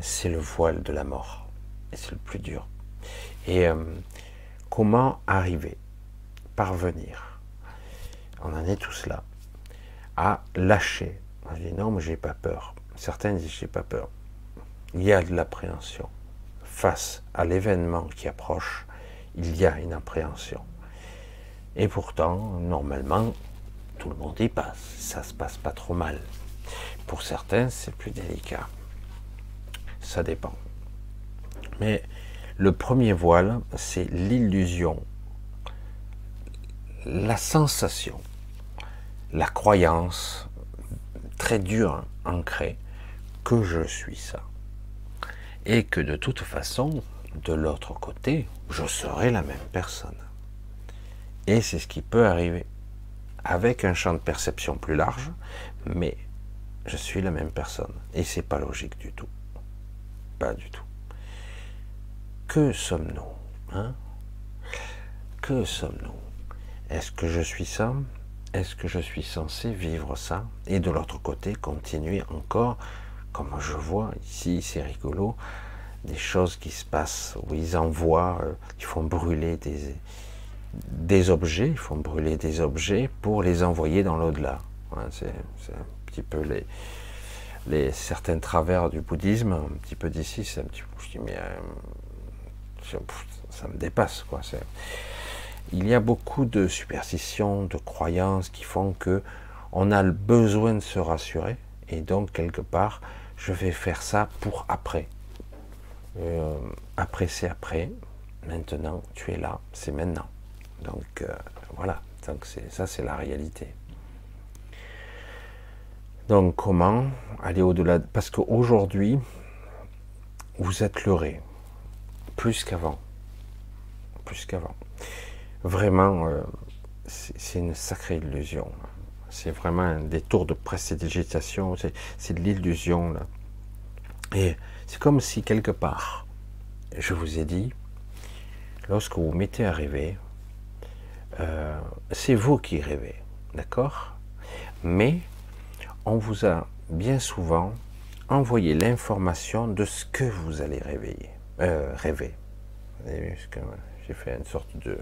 c'est le voile de la mort. Et c'est le plus dur. Et euh, comment arriver, parvenir, on en est tous là, à lâcher. On dit non, mais j'ai pas peur. Certains disent j'ai pas peur. Il y a de l'appréhension. Face à l'événement qui approche, il y a une appréhension. Et pourtant, normalement, tout le monde y passe. Ça se passe pas trop mal. Pour certains, c'est plus délicat. Ça dépend. Mais le premier voile, c'est l'illusion, la sensation, la croyance très dure, ancrée, que je suis ça. Et que de toute façon, de l'autre côté, je serai la même personne. Et c'est ce qui peut arriver avec un champ de perception plus large, mais je suis la même personne. Et c'est pas logique du tout. Pas du tout. Que sommes-nous hein? Que sommes-nous? Est-ce que je suis ça? Est-ce que je suis censé vivre ça Et de l'autre côté, continuer encore, comme je vois ici, c'est rigolo, des choses qui se passent où ils envoient, euh, ils font brûler des, objets, ils font brûler des objets pour les envoyer dans l'au-delà. c'est un petit peu les, les, certains travers du bouddhisme, un petit peu d'ici, c'est un petit peu, je dis, mais euh, ça me dépasse, quoi. Il y a beaucoup de superstitions, de croyances qui font que on a le besoin de se rassurer, et donc quelque part, je vais faire ça pour après. Euh, après, c'est après. Maintenant, tu es là, c'est maintenant. Donc euh, voilà, donc ça c'est la réalité. Donc comment aller au-delà Parce qu'aujourd'hui, vous êtes leurré, plus qu'avant. Plus qu'avant. Vraiment, euh, c'est une sacrée illusion. C'est vraiment un détour de précédigitation, c'est de l'illusion. Et c'est comme si quelque part, je vous ai dit, lorsque vous mettez à rêver, c'est vous qui rêvez, d'accord? Mais on vous a bien souvent envoyé l'information de ce que vous allez réveiller, euh, rêver. J'ai fait une sorte de...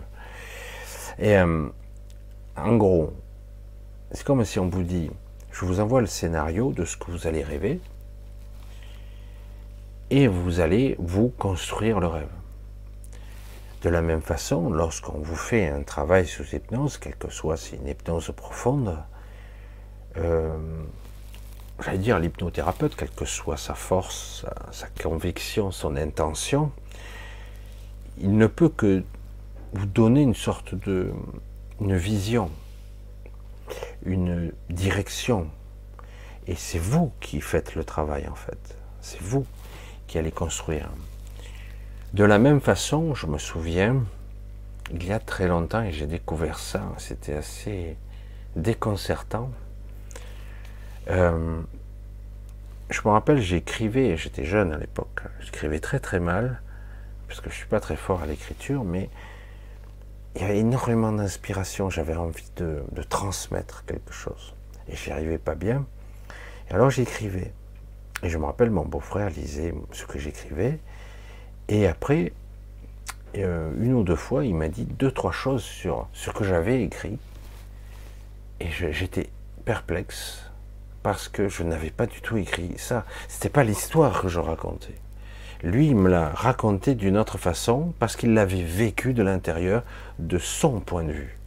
Et euh, en gros, c'est comme si on vous dit, je vous envoie le scénario de ce que vous allez rêver, et vous allez vous construire le rêve. De la même façon, lorsqu'on vous fait un travail sous hypnose, quelle que soit si une hypnose profonde, euh, j'allais dire l'hypnothérapeute, quelle que soit sa force, sa, conviction, son intention, il ne peut que vous donner une sorte de une vision, une direction. Et c'est vous qui faites le travail en fait. C'est vous qui allez construire. De la même façon, je me souviens, il y a très longtemps, et j'ai découvert ça, c'était assez déconcertant. Euh, je me rappelle, j'écrivais, j'étais jeune à l'époque, j'écrivais très très mal, parce que je suis pas très fort à l'écriture, mais il y avait énormément d'inspiration, j'avais envie de, transmettre quelque chose, et j'y arrivais pas bien. Alors j'écrivais, et je me rappelle, mon beau-frère lisait ce que j'écrivais, et après, euh, une ou deux fois, il m'a dit deux, trois choses sur ce que j'avais écrit. Et j'étais perplexe parce que je n'avais pas du tout écrit ça. C'était pas l'histoire que je racontais. Lui, il me l'a raconté d'une autre façon parce qu'il l'avait vécu de l'intérieur de son point de vue.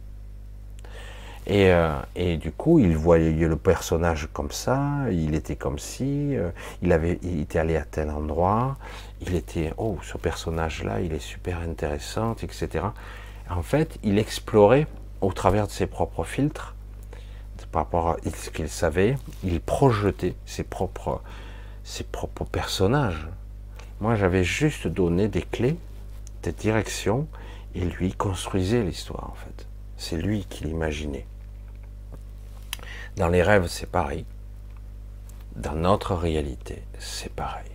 Et, euh, et, du coup, il voyait le personnage comme ça, il était comme si, euh, il, avait, il était allé à tel endroit, il était, oh, ce personnage-là, il est super intéressant, etc. En fait, il explorait au travers de ses propres filtres, par rapport à ce qu'il savait, il projetait ses propres, ses propres personnages. Moi, j'avais juste donné des clés, des directions, et lui construisait l'histoire, en fait. C'est lui qui l'imaginait. Dans les rêves, c'est pareil. Dans notre réalité, c'est pareil.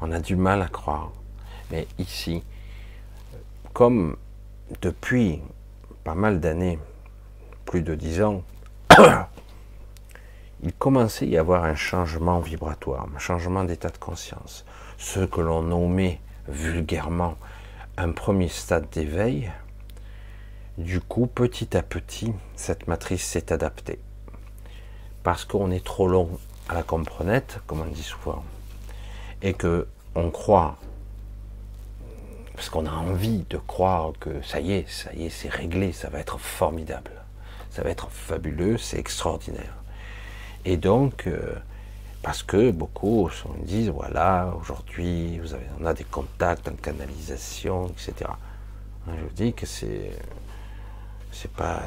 On a du mal à croire. Mais ici, comme depuis pas mal d'années, plus de dix ans, il commençait à y avoir un changement vibratoire, un changement d'état de conscience. Ce que l'on nommait vulgairement un premier stade d'éveil, du coup, petit à petit, cette matrice s'est adaptée. Parce qu'on est trop long à la comprenette, comme on dit souvent, et que on croit, parce qu'on a envie de croire que ça y est, ça y est, c'est réglé, ça va être formidable, ça va être fabuleux, c'est extraordinaire. Et donc, euh, parce que beaucoup disent, voilà, aujourd'hui, vous avez, on a des contacts en canalisation, etc. Je vous dis que c'est c'est pas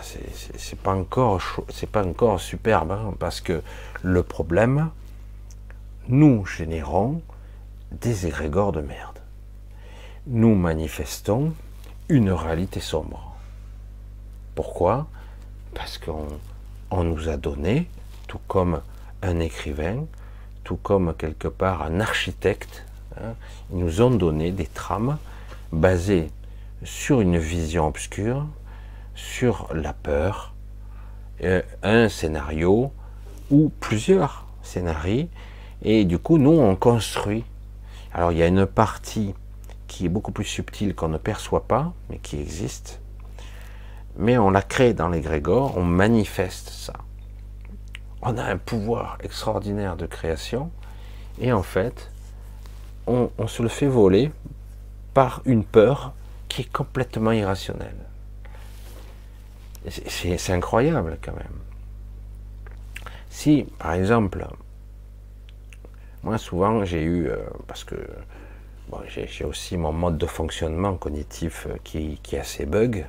c'est pas encore c'est pas encore superbe hein, parce que le problème nous générons des égrégores de merde. Nous manifestons une réalité sombre. Pourquoi? Parce qu'on on nous a donné tout comme un écrivain tout comme quelque part un architecte hein, ils nous ont donné des trames basées sur une vision obscure sur la peur, euh, un scénario ou plusieurs scénarios, et du coup, nous, on construit. Alors, il y a une partie qui est beaucoup plus subtile qu'on ne perçoit pas, mais qui existe, mais on la crée dans l'égrégore, on manifeste ça. On a un pouvoir extraordinaire de création, et en fait, on se le fait voler par une peur qui est complètement irrationnelle. C'est incroyable quand même. Si, par exemple, moi souvent j'ai eu, euh, parce que j'ai aussi mon mode de fonctionnement cognitif euh, qui, a ses bugs,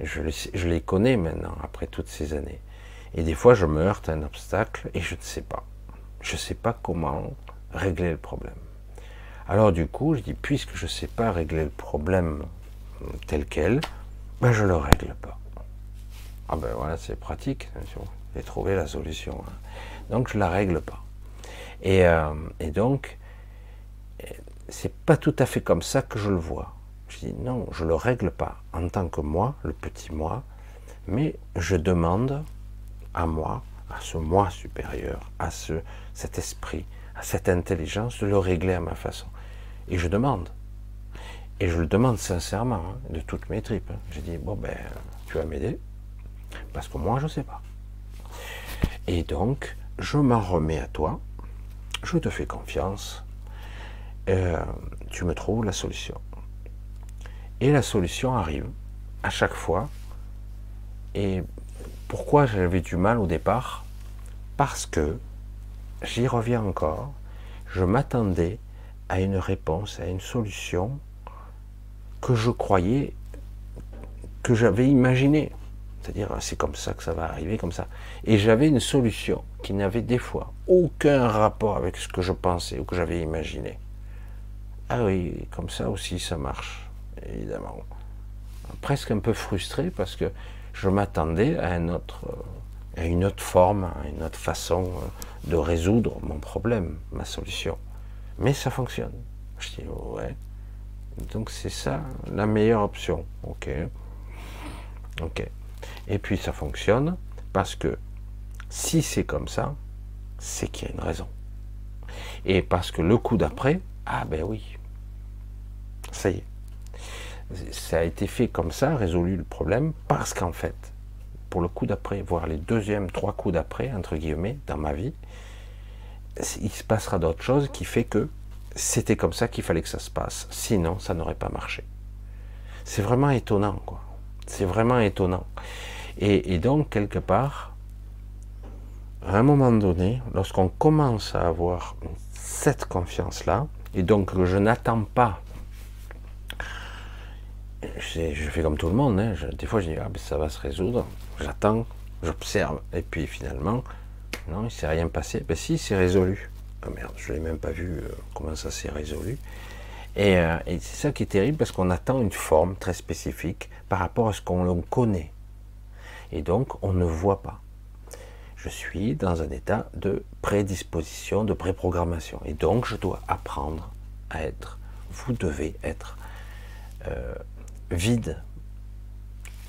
je les, connais maintenant après toutes ces années. Et des fois je me heurte à un obstacle et je ne sais pas. Je ne sais pas comment régler le problème. Alors du coup, je dis, puisque je ne sais pas régler le problème tel quel, ben je ne le règle pas. Ah ben voilà, c'est pratique. J'ai trouvé la solution. Hein. Donc je la règle pas. Et, euh, et donc, c'est pas tout à fait comme ça que je le vois. Je dis non, je le règle pas en tant que moi, le petit moi, mais je demande à moi, à ce moi supérieur, à ce, cet esprit, à cette intelligence de le régler à ma façon. Et je demande. Et je le demande sincèrement, hein, de toutes mes tripes. Hein. Je dis, bon ben, tu vas m'aider parce que moi, je ne sais pas. Et donc, je m'en remets à toi, je te fais confiance, euh, tu me trouves la solution. Et la solution arrive à chaque fois. Et pourquoi j'avais du mal au départ Parce que, j'y reviens encore, je m'attendais à une réponse, à une solution que je croyais, que j'avais imaginée. C'est-à-dire, c'est comme ça que ça va arriver, comme ça. Et j'avais une solution qui n'avait des fois aucun rapport avec ce que je pensais ou que j'avais imaginé. Ah oui, comme ça aussi ça marche, évidemment. Presque un peu frustré parce que je m'attendais autre, à une autre forme, à une autre façon de résoudre mon problème, ma solution. Mais ça fonctionne. Je dis, ouais. Donc c'est ça la meilleure option. Ok. Ok. Et puis ça fonctionne parce que si c'est comme ça, c'est qu'il y a une raison. Et parce que le coup d'après, ah ben oui, ça y est. Ça a été fait comme ça, résolu le problème, parce qu'en fait, pour le coup d'après, voire les deuxièmes, trois coups d'après, entre guillemets, dans ma vie, il se passera d'autres choses qui fait que c'était comme ça qu'il fallait que ça se passe. Sinon, ça n'aurait pas marché. C'est vraiment étonnant, quoi. C'est vraiment étonnant. Et, donc, quelque part, à un moment donné, lorsqu'on commence à avoir cette confiance-là, et donc je n'attends pas, je, fais comme tout le monde, hein, des fois je dis, ah, ben, ça va se résoudre, j'attends, j'observe, et puis finalement, non, il ne s'est rien passé. Ben si, c'est résolu. Ah merde, je l'ai même pas vu euh, comment ça s'est résolu. Et, euh, et c'est ça qui est terrible parce qu'on attend une forme très spécifique par rapport à ce qu'on connaît. Et donc, on ne voit pas. Je suis dans un état de prédisposition, de préprogrammation. Et donc, je dois apprendre à être. Vous devez être euh, vide,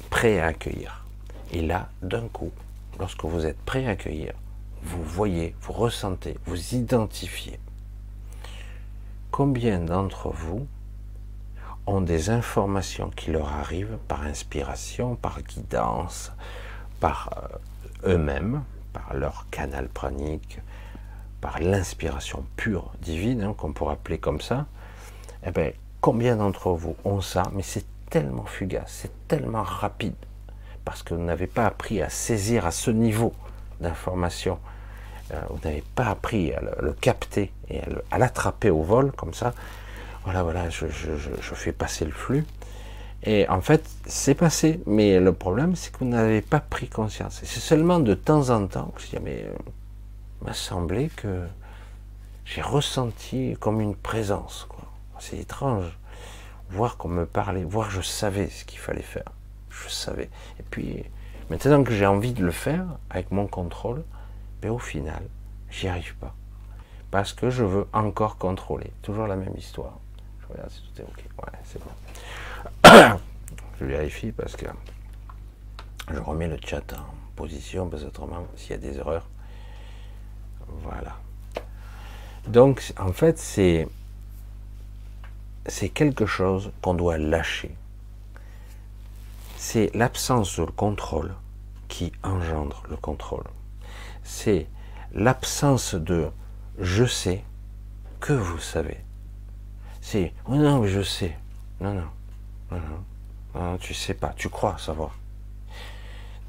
prêt à accueillir. Et là, d'un coup, lorsque vous êtes prêt à accueillir, vous voyez, vous ressentez, vous identifiez. Combien d'entre vous ont des informations qui leur arrivent par inspiration, par guidance, par euh, eux-mêmes, par leur canal pranique, par l'inspiration pure, divine, hein, qu'on pourrait appeler comme ça, eh bien, combien d'entre vous ont ça? Tellement fugace, c'est tellement rapide, parce que vous n'avez pas appris à saisir à ce niveau d'information, euh, vous n'avez pas appris à le, capter et à l'attraper au vol, comme ça, voilà, voilà, je, fais passer le flux. Et en fait, c'est passé. Mais le problème, c'est que vous n'avez pas pris conscience. C'est seulement de temps en temps que je dis, mais euh, m'a semblé que j'ai ressenti comme une présence. C'est étrange. Voir qu'on me parlait, voir je savais ce qu'il fallait faire. Je savais. Et puis, maintenant que j'ai envie de le faire avec mon contrôle, mais ben, au final, j'y arrive pas. Parce que je veux encore contrôler. Toujours la même histoire. Je regarde si tout est ok. Ouais, c'est bon. je vérifie parce que je remets le chat en position parce autrement, s'il y a des erreurs, voilà. Donc, en fait, c'est c'est quelque chose qu'on doit lâcher. C'est l'absence de contrôle qui engendre le contrôle. C'est l'absence de je sais que vous savez. C'est oh non, je sais. Non, non, non, non, non, tu sais pas, tu crois savoir.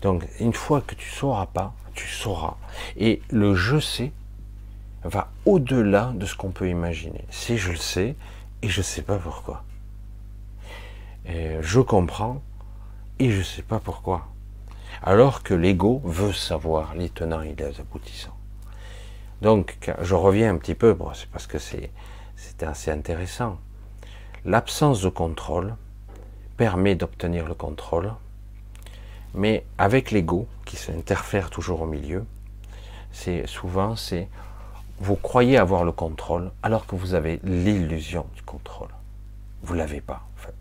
Donc, une fois que tu sauras pas, tu sauras. Et le je sais va au-delà de ce qu'on peut imaginer. Si je le sais, et je ne sais pas pourquoi. Je comprends, et je ne sais pas pourquoi. Alors que l'ego veut savoir les tenants et les aboutissants. Donc, je reviens un petit peu, c'est parce que c'est assez intéressant. L'absence de contrôle permet d'obtenir le contrôle, mais avec l'ego qui s'interfère toujours au milieu, c'est souvent c'est vous croyez avoir le contrôle alors que vous avez l'illusion du contrôle. Vous l'avez pas en fait.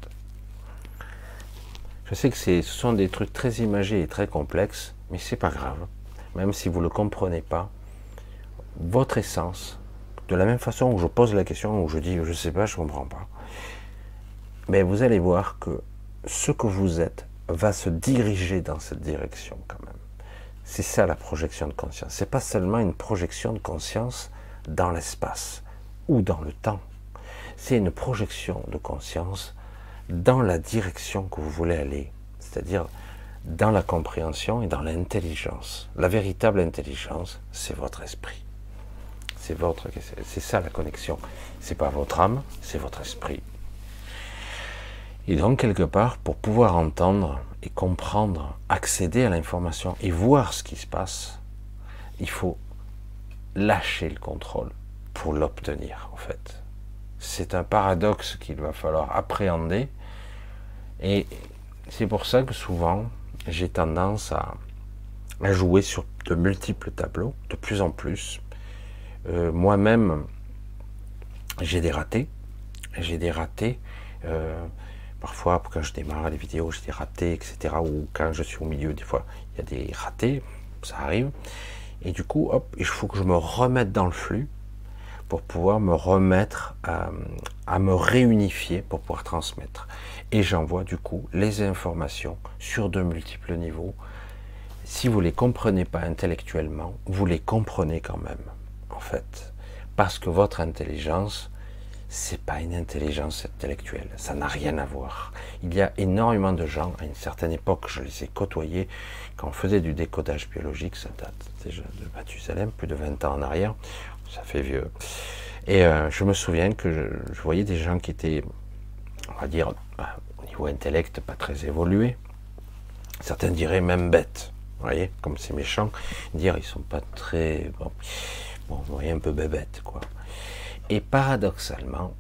Je sais que ce sont des trucs très imagés et très complexes, mais c'est pas grave. Même si vous ne le comprenez pas, votre essence, de la même façon où je pose la question, où je dis je sais pas, je comprends pas, mais vous allez voir que ce que vous êtes va se diriger dans cette direction quand même. C'est ça la projection de conscience. C'est pas seulement une projection de conscience dans l'espace ou dans le temps. C'est une projection de conscience dans la direction que vous voulez aller, c'est-à-dire dans la compréhension et dans l'intelligence. La véritable intelligence, c'est votre esprit. C'est votre, c'est ça la connexion. C'est pas votre âme, c'est votre esprit. Et donc quelque part, pour pouvoir entendre et comprendre, accéder à l'information et voir ce qui se passe, il faut lâcher le contrôle pour l'obtenir, en fait. C'est un paradoxe qu'il va falloir appréhender. Et c'est pour ça que souvent, j'ai tendance à, jouer sur de multiples tableaux, de plus en plus. Euh, moi-même, j'ai des ratés. J'ai des ratés. Euh, Parfois, quand je démarre les vidéos, j'ai des ratés, etc. Ou quand je suis au milieu, des fois, il y a des ratés, ça arrive. Et du coup, hop, il faut que je me remette dans le flux pour pouvoir me remettre à, me réunifier pour pouvoir transmettre. Et j'envoie du coup les informations sur de multiples niveaux. Si vous ne les comprenez pas intellectuellement, vous les comprenez quand même, en fait. Parce que votre intelligence c'est pas une intelligence intellectuelle, ça n'a rien à voir. Il y a énormément de gens, à une certaine époque, je les ai côtoyés, quand on faisait du décodage biologique, ça date déjà de Mathusalem, plus de 20 ans en arrière, ça fait vieux. Et euh, je me souviens que je, voyais des gens qui étaient, on va dire, bah, au niveau intellect, pas très évolués. Certains diraient même bêtes, vous voyez, comme c'est méchant, dire ils sont pas très... Bon Bon, vous voyez, un peu bébête, quoi. Et paradoxalement,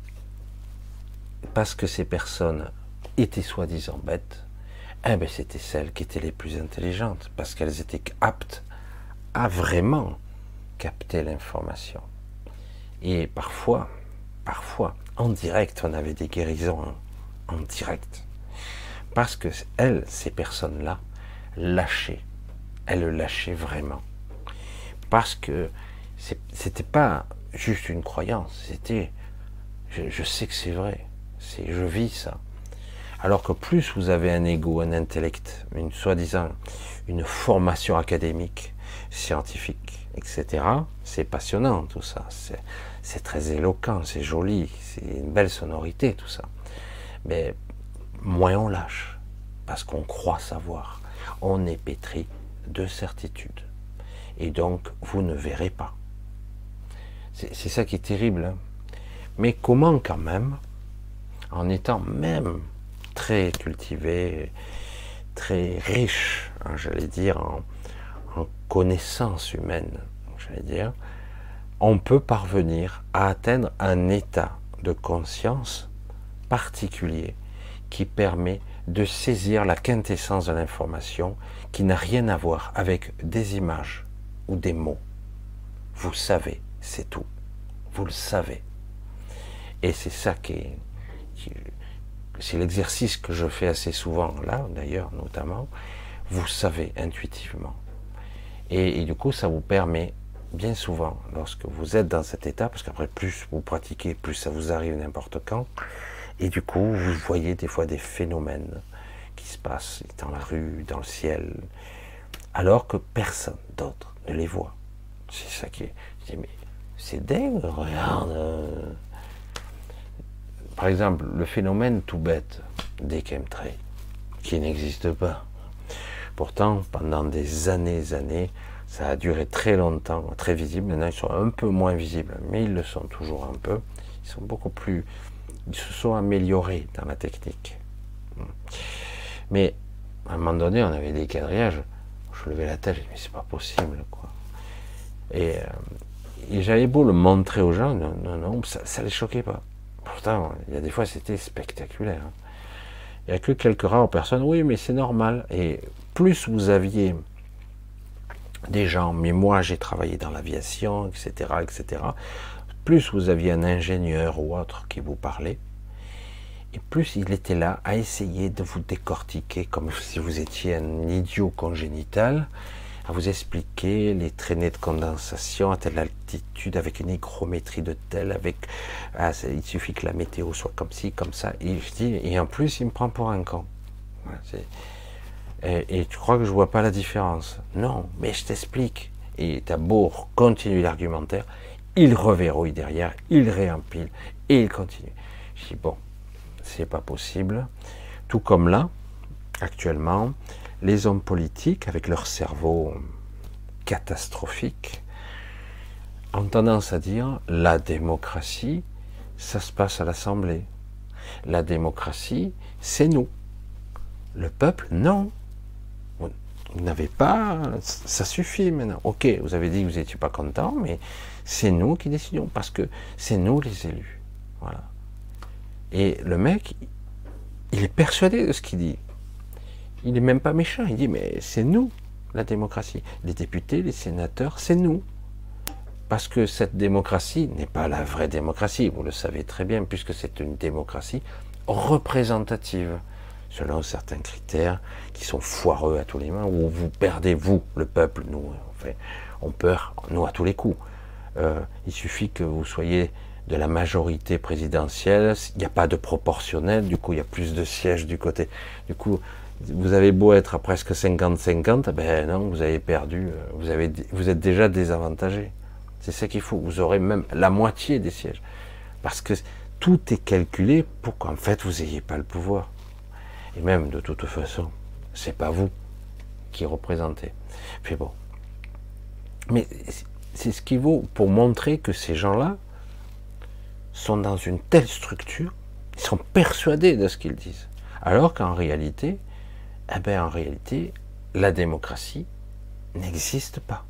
parce que ces personnes étaient soi-disant bêtes, eh ben c'était celles qui étaient les plus intelligentes, parce qu'elles étaient aptes à vraiment capter l'information. Et parfois, parfois, en direct, on avait des guérisons en direct. Parce que elles, ces personnes-là, lâchaient. Elles le lâchaient vraiment. Parce que c'était pas juste une croyance, c'était je, sais que c'est vrai, c'est je vis ça. Alors que plus vous avez un ego, un intellect, une soi-disant une formation académique, scientifique, etc. C'est passionnant tout ça. C'est très éloquent, c'est joli, c'est une belle sonorité tout ça. Mais moins on lâche, parce qu'on croit savoir. On est pétri de certitude. Et donc, vous ne verrez pas. C'est ça qui est terrible. Hein. Mais comment quand même, en étant même très cultivé, très riche, hein, j'allais dire, en, en connaissances humaines, j'allais dire, on peut parvenir à atteindre un état de conscience particulier qui permet de saisir la quintessence de l'information qui n'a rien à voir avec des images ou des mots. Vous savez, c'est tout. Vous le savez. Et c'est ça qui est, c'est l'exercice que je fais assez souvent là, d'ailleurs, notamment. Vous savez intuitivement. Et, du coup, ça vous permet bien souvent, lorsque vous êtes dans cet état, parce qu'après, plus vous pratiquez, plus ça vous arrive n'importe quand, et du coup, vous voyez des fois des phénomènes qui se passent dans la rue, dans le ciel, alors que personne d'autre ne les voit. C'est ça qui est. c'est dingue, regarde. Euh. Par exemple, le phénomène tout bête des chemtrails, qui n'existe pas. Pourtant, pendant des années et années, ça a duré très longtemps, très visible. Maintenant, ils sont un peu moins visibles, mais ils le sont toujours un peu. Ils sont beaucoup plus ils se sont améliorés dans la technique. Mais à un moment donné, on avait des quadrillages. Je levais la tête, mais c'est pas possible, quoi. Et, euh, j'avais beau le montrer aux gens, non, non, non ça, ne les choquait pas. Pourtant, il y a des fois, c'était spectaculaire. Il n'y a que quelques rares personnes, oui, mais c'est normal. Et plus vous aviez des gens, mais moi j'ai travaillé dans l'aviation, etc., etc plus vous aviez un ingénieur ou autre qui vous parlait, et plus il était là à essayer de vous décortiquer comme si vous étiez un idiot congénital, à vous expliquer les traînées de condensation à telle altitude, avec une hygrométrie de telle, avec ah, il suffit que la météo soit comme ci, comme ça. Et, je dis, et en plus, il me prend pour un con. et, tu crois que je vois pas la différence? Non, mais je t'explique. Et tu as beau continuer l'argumentaire, il reverrouille derrière, il réempile et il continue. Je dis bon, c'est pas possible. Tout comme là, actuellement, les hommes politiques, avec leur cerveau catastrophique, ont tendance à dire la démocratie, ça se passe à l'Assemblée. La démocratie, c'est nous. Le peuple, non. Vous n'avez pas, ça suffit maintenant. Ok, vous avez dit que vous n'étiez pas content, mais c'est nous qui décidons, parce que c'est nous les élus. Voilà. Et le mec, il est persuadé de ce qu'il dit. Il n'est même pas méchant, il dit, mais c'est nous, la démocratie. Les députés, les sénateurs, c'est nous. Parce que cette démocratie n'est pas la vraie démocratie, vous le savez très bien, puisque c'est une démocratie représentative, selon certains critères qui sont foireux à tous les mains, où vous perdez, vous, le peuple, nous, on, fait, on perd, nous, à tous les coups. Euh, il suffit que vous soyez de la majorité présidentielle, il n'y a pas de proportionnel, du coup il y a plus de sièges du côté. Du coup, vous avez beau être à presque 50-50, ben non, vous avez perdu, euh, vous, avez, vous êtes déjà désavantagé. C'est ça qu'il faut, vous aurez même la moitié des sièges. Parce que tout est calculé pour qu'en fait vous n'ayez pas le pouvoir. Et même de toute façon, c'est pas vous qui représentez. Puis bon. Mais c'est ce qui vaut pour montrer que ces gens-là sont dans une telle structure, ils sont persuadés de ce qu'ils disent. Alors qu'en réalité, eh ben en réalité, la démocratie n'existe pas.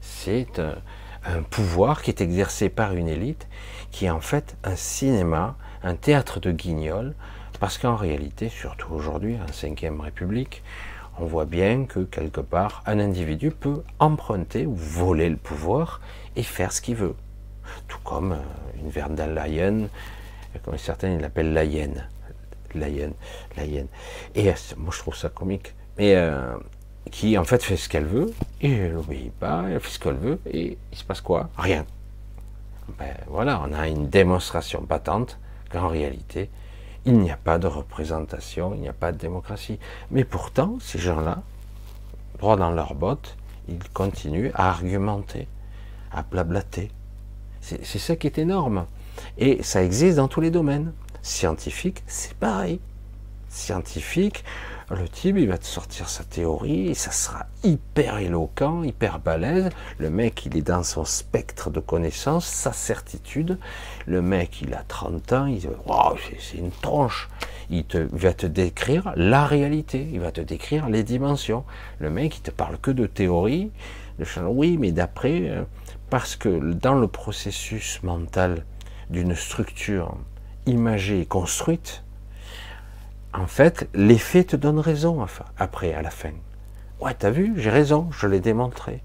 C'est un pouvoir qui est exercé par une élite, qui est en fait un cinéma, un théâtre de guignol, parce qu'en réalité, surtout aujourd'hui, en 5ème République, on voit bien que quelque part, un individu peut emprunter ou voler le pouvoir et faire ce qu'il veut. Tout comme euh, une Verdun Leyen, comme certains l'appellent la. La hyène, la hyène. Et euh, moi je trouve ça comique. Mais euh, qui en fait fait ce qu'elle veut, et elle n'obéit pas, elle fait ce qu'elle veut, et il se passe quoi? Rien. Ben voilà, on a une démonstration patente qu'en réalité, il n'y a pas de représentation, il n'y a pas de démocratie. Mais pourtant, ces gens-là, droit dans leurs bottes, ils continuent à argumenter, à blablater. C'est ça qui est énorme. Et ça existe dans tous les domaines. Scientifique, c'est pareil. Scientifique, le type, il va te sortir sa théorie, et ça sera hyper éloquent, hyper balèze. Le mec, il est dans son spectre de connaissances, sa certitude. Le mec, il a 30 ans, il wow, c'est une tronche. Il, te, va te décrire la réalité, il va te décrire les dimensions. Le mec, il te parle que de théorie. oui, mais d'après, euh, parce que dans le processus mental d'une structure imagée et construite, en fait, les faits te donnent raison après, à la fin. Ouais, t'as vu, j'ai raison, je l'ai démontré.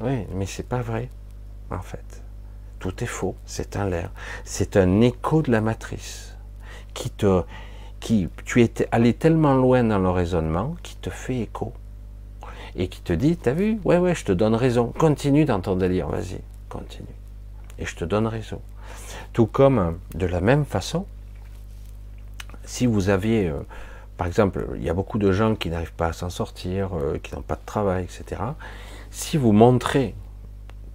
Oui, mais c'est pas vrai, en fait. Tout est faux, c'est un l'air. C'est un écho de la matrice qui te, qui, tu es allé tellement loin dans le raisonnement qui te fait écho et qui te dit, t'as vu, ouais, ouais, je te donne raison. Continue dans ton délire, vas-y, continue. Et je te donne raison. Tout comme, de la même façon, si vous aviez, euh, par exemple, il y a beaucoup de gens qui n'arrivent pas à s'en sortir, euh, qui n'ont pas de travail, etc. Si vous montrez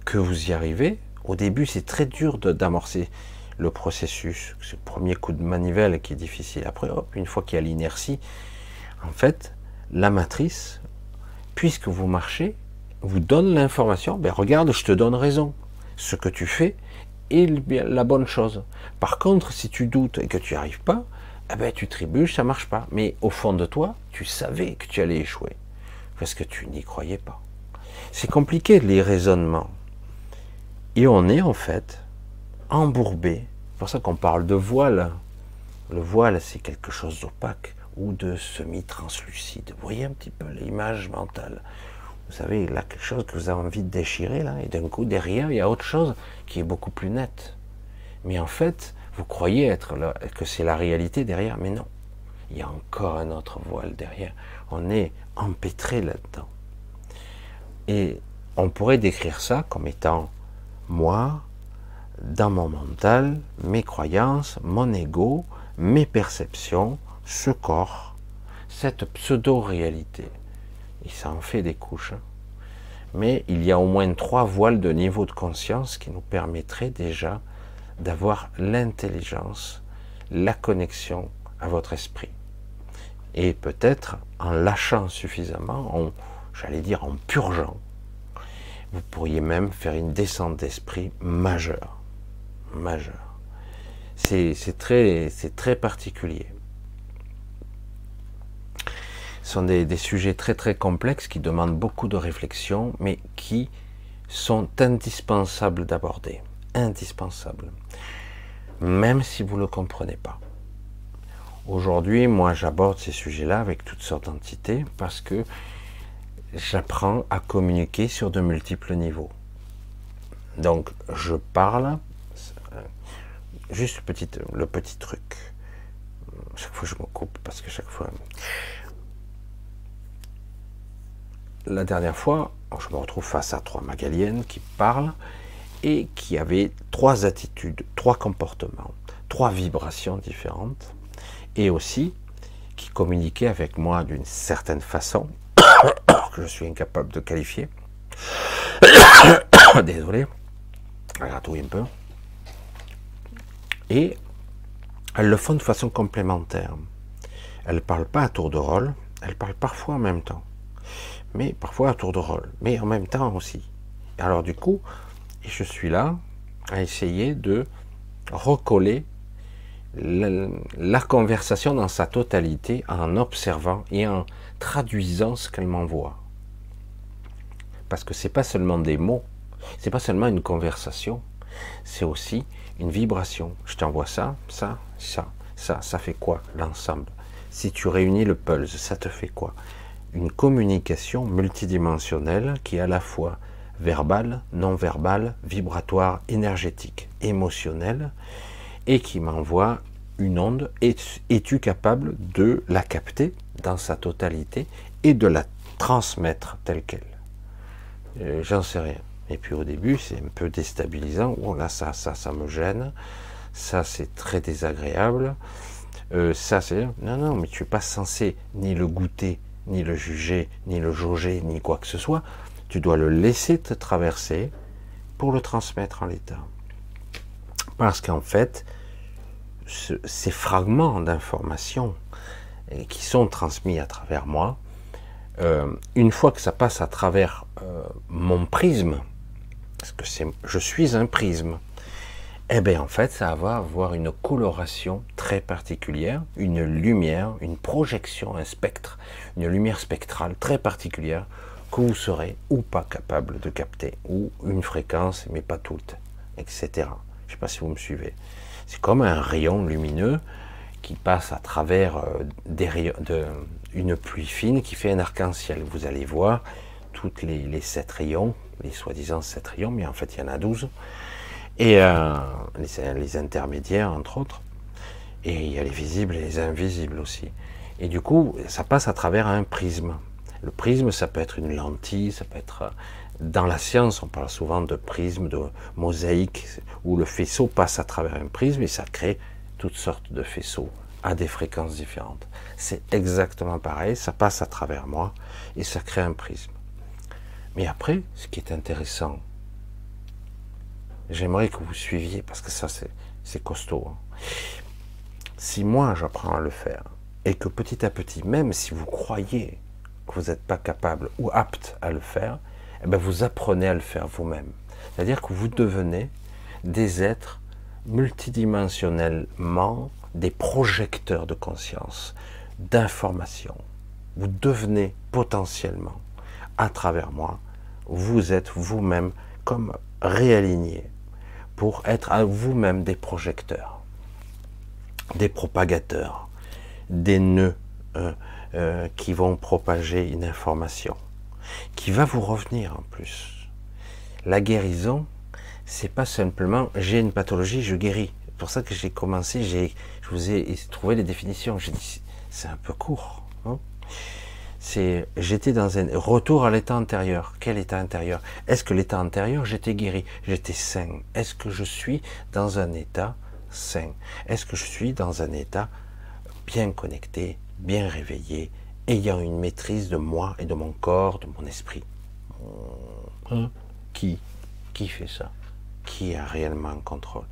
que vous y arrivez, au début c'est très dur d'amorcer le processus. C'est le premier coup de manivelle qui est difficile. Après, hop, une fois qu'il y a l'inertie, en fait, la matrice, puisque vous marchez, vous donne l'information, ben regarde, je te donne raison. Ce que tu fais est la bonne chose. Par contre, si tu doutes et que tu n'y arrives pas, ah ben, tu trébuches, ça marche pas. Mais au fond de toi, tu savais que tu allais échouer. Parce que tu n'y croyais pas. C'est compliqué, les raisonnements. Et on est en fait embourbé. C'est pour ça qu'on parle de voile. Le voile, c'est quelque chose d'opaque ou de semi-translucide. Vous voyez un petit peu l'image mentale. Vous savez, là, quelque chose que vous avez envie de déchirer, là, et d'un coup, derrière, il y a autre chose qui est beaucoup plus nette. Mais en fait, vous croyez être là, que c'est la réalité derrière, mais non. Il y a encore un autre voile derrière. On est empêtré là-dedans. Et on pourrait décrire ça comme étant moi, dans mon mental, mes croyances, mon ego, mes perceptions, ce corps, cette pseudo-réalité. Et ça en fait des couches. Hein. Mais il y a au moins trois voiles de niveau de conscience qui nous permettraient déjà d'avoir l'intelligence, la connexion à votre esprit. Et peut-être en lâchant suffisamment, en, j'allais dire en purgeant, vous pourriez même faire une descente d'esprit majeure. Majeure. C'est très, très particulier. Ce sont des, sujets très très complexes qui demandent beaucoup de réflexion, mais qui sont indispensables d'aborder indispensable, même si vous ne le comprenez pas. Aujourd'hui, moi, j'aborde ces sujets-là avec toutes sortes d'entités parce que j'apprends à communiquer sur de multiples niveaux. Donc, je parle, euh, juste le petit truc. Chaque fois, je me coupe parce que chaque fois. La dernière fois, je me retrouve face à trois magaliennes qui parlent et qui avait trois attitudes, trois comportements, trois vibrations différentes, et aussi qui communiquait avec moi d'une certaine façon, que je suis incapable de qualifier. Désolé, gratouille un peu. Et elles le font de façon complémentaire. Elles ne parlent pas à tour de rôle, elles parlent parfois en même temps. Mais parfois à tour de rôle, mais en même temps aussi. Alors du coup, je suis là à essayer de recoller la, conversation dans sa totalité en observant et en traduisant ce qu'elle m'envoie. Parce que c'est pas seulement des mots, C'est pas seulement une conversation, c'est aussi une vibration. Je t'envoie ça, ça, ça, ça, ça fait quoi l'ensemble? Si tu réunis le pulse, ça te fait quoi? Une communication multidimensionnelle qui est à la fois verbale, non verbale, vibratoire, énergétique, émotionnelle, et qui m'envoie une onde. Es-tu capable de la capter dans sa totalité et de la transmettre telle qu'elle? Euh, J'en sais rien. Et puis au début, c'est un peu déstabilisant. Oh là, ça, ça, ça me gêne. Ça, c'est très désagréable. Euh, ça, c'est non, non, mais tu es pas censé ni le goûter, ni le juger, ni le jauger, ni quoi que ce soit. Tu dois le laisser te traverser pour le transmettre en l'état. Parce qu'en fait, ces fragments d'informations qui sont transmis à travers moi, euh, une fois que ça passe à travers euh, mon prisme, parce que je suis un prisme, eh bien en fait ça va avoir une coloration très particulière, une lumière, une projection, un spectre, une lumière spectrale très particulière que vous serez ou pas capable de capter, ou une fréquence, mais pas toute, etc. Je ne sais pas si vous me suivez. C'est comme un rayon lumineux qui passe à travers euh, des une pluie fine qui fait un arc-en-ciel. Vous allez voir toutes les, les sept rayons, les soi-disant sept rayons, mais en fait il y en a douze, et euh, les, les, intermédiaires entre autres, et il y a les visibles et les invisibles aussi. Et du coup, ça passe à travers un prisme. Le prisme, ça peut être une lentille, ça peut être dans la science, on parle souvent de prisme, de mosaïque, où le faisceau passe à travers un prisme et ça crée toutes sortes de faisceaux à des fréquences différentes. C'est exactement pareil, ça passe à travers moi et ça crée un prisme. Mais après, ce qui est intéressant, j'aimerais que vous suiviez, parce que ça c'est costaud. Hein. Si moi j'apprends à le faire, et que petit à petit, même si vous croyez que vous n'êtes pas capable ou apte à le faire, eh bien vous apprenez à le faire vous-même. C'est-à-dire que vous devenez des êtres multidimensionnellement des projecteurs de conscience, d'information. Vous devenez potentiellement, à travers moi, vous êtes vous-même comme réaligné pour être à vous-même des projecteurs, des propagateurs, des nœuds euh, euh, qui vont propager une information, qui va vous revenir en plus. La guérison, c'est pas simplement j'ai une pathologie, je guéris. C'est pour ça que j'ai commencé, j'ai, je vous ai trouvé les définitions. J'ai dit c'est un peu court. Hein c'est j'étais dans un retour à l'état antérieur. Quel état antérieur Est-ce que l'état antérieur j'étais guéri, j'étais sain. Est-ce que je suis dans un état sain? Est-ce que je suis dans un état bien connecté, bien réveillé, ayant une maîtrise de moi et de mon corps, de mon esprit? Hein? Qui? Qui fait ça? Qui a réellement un contrôle?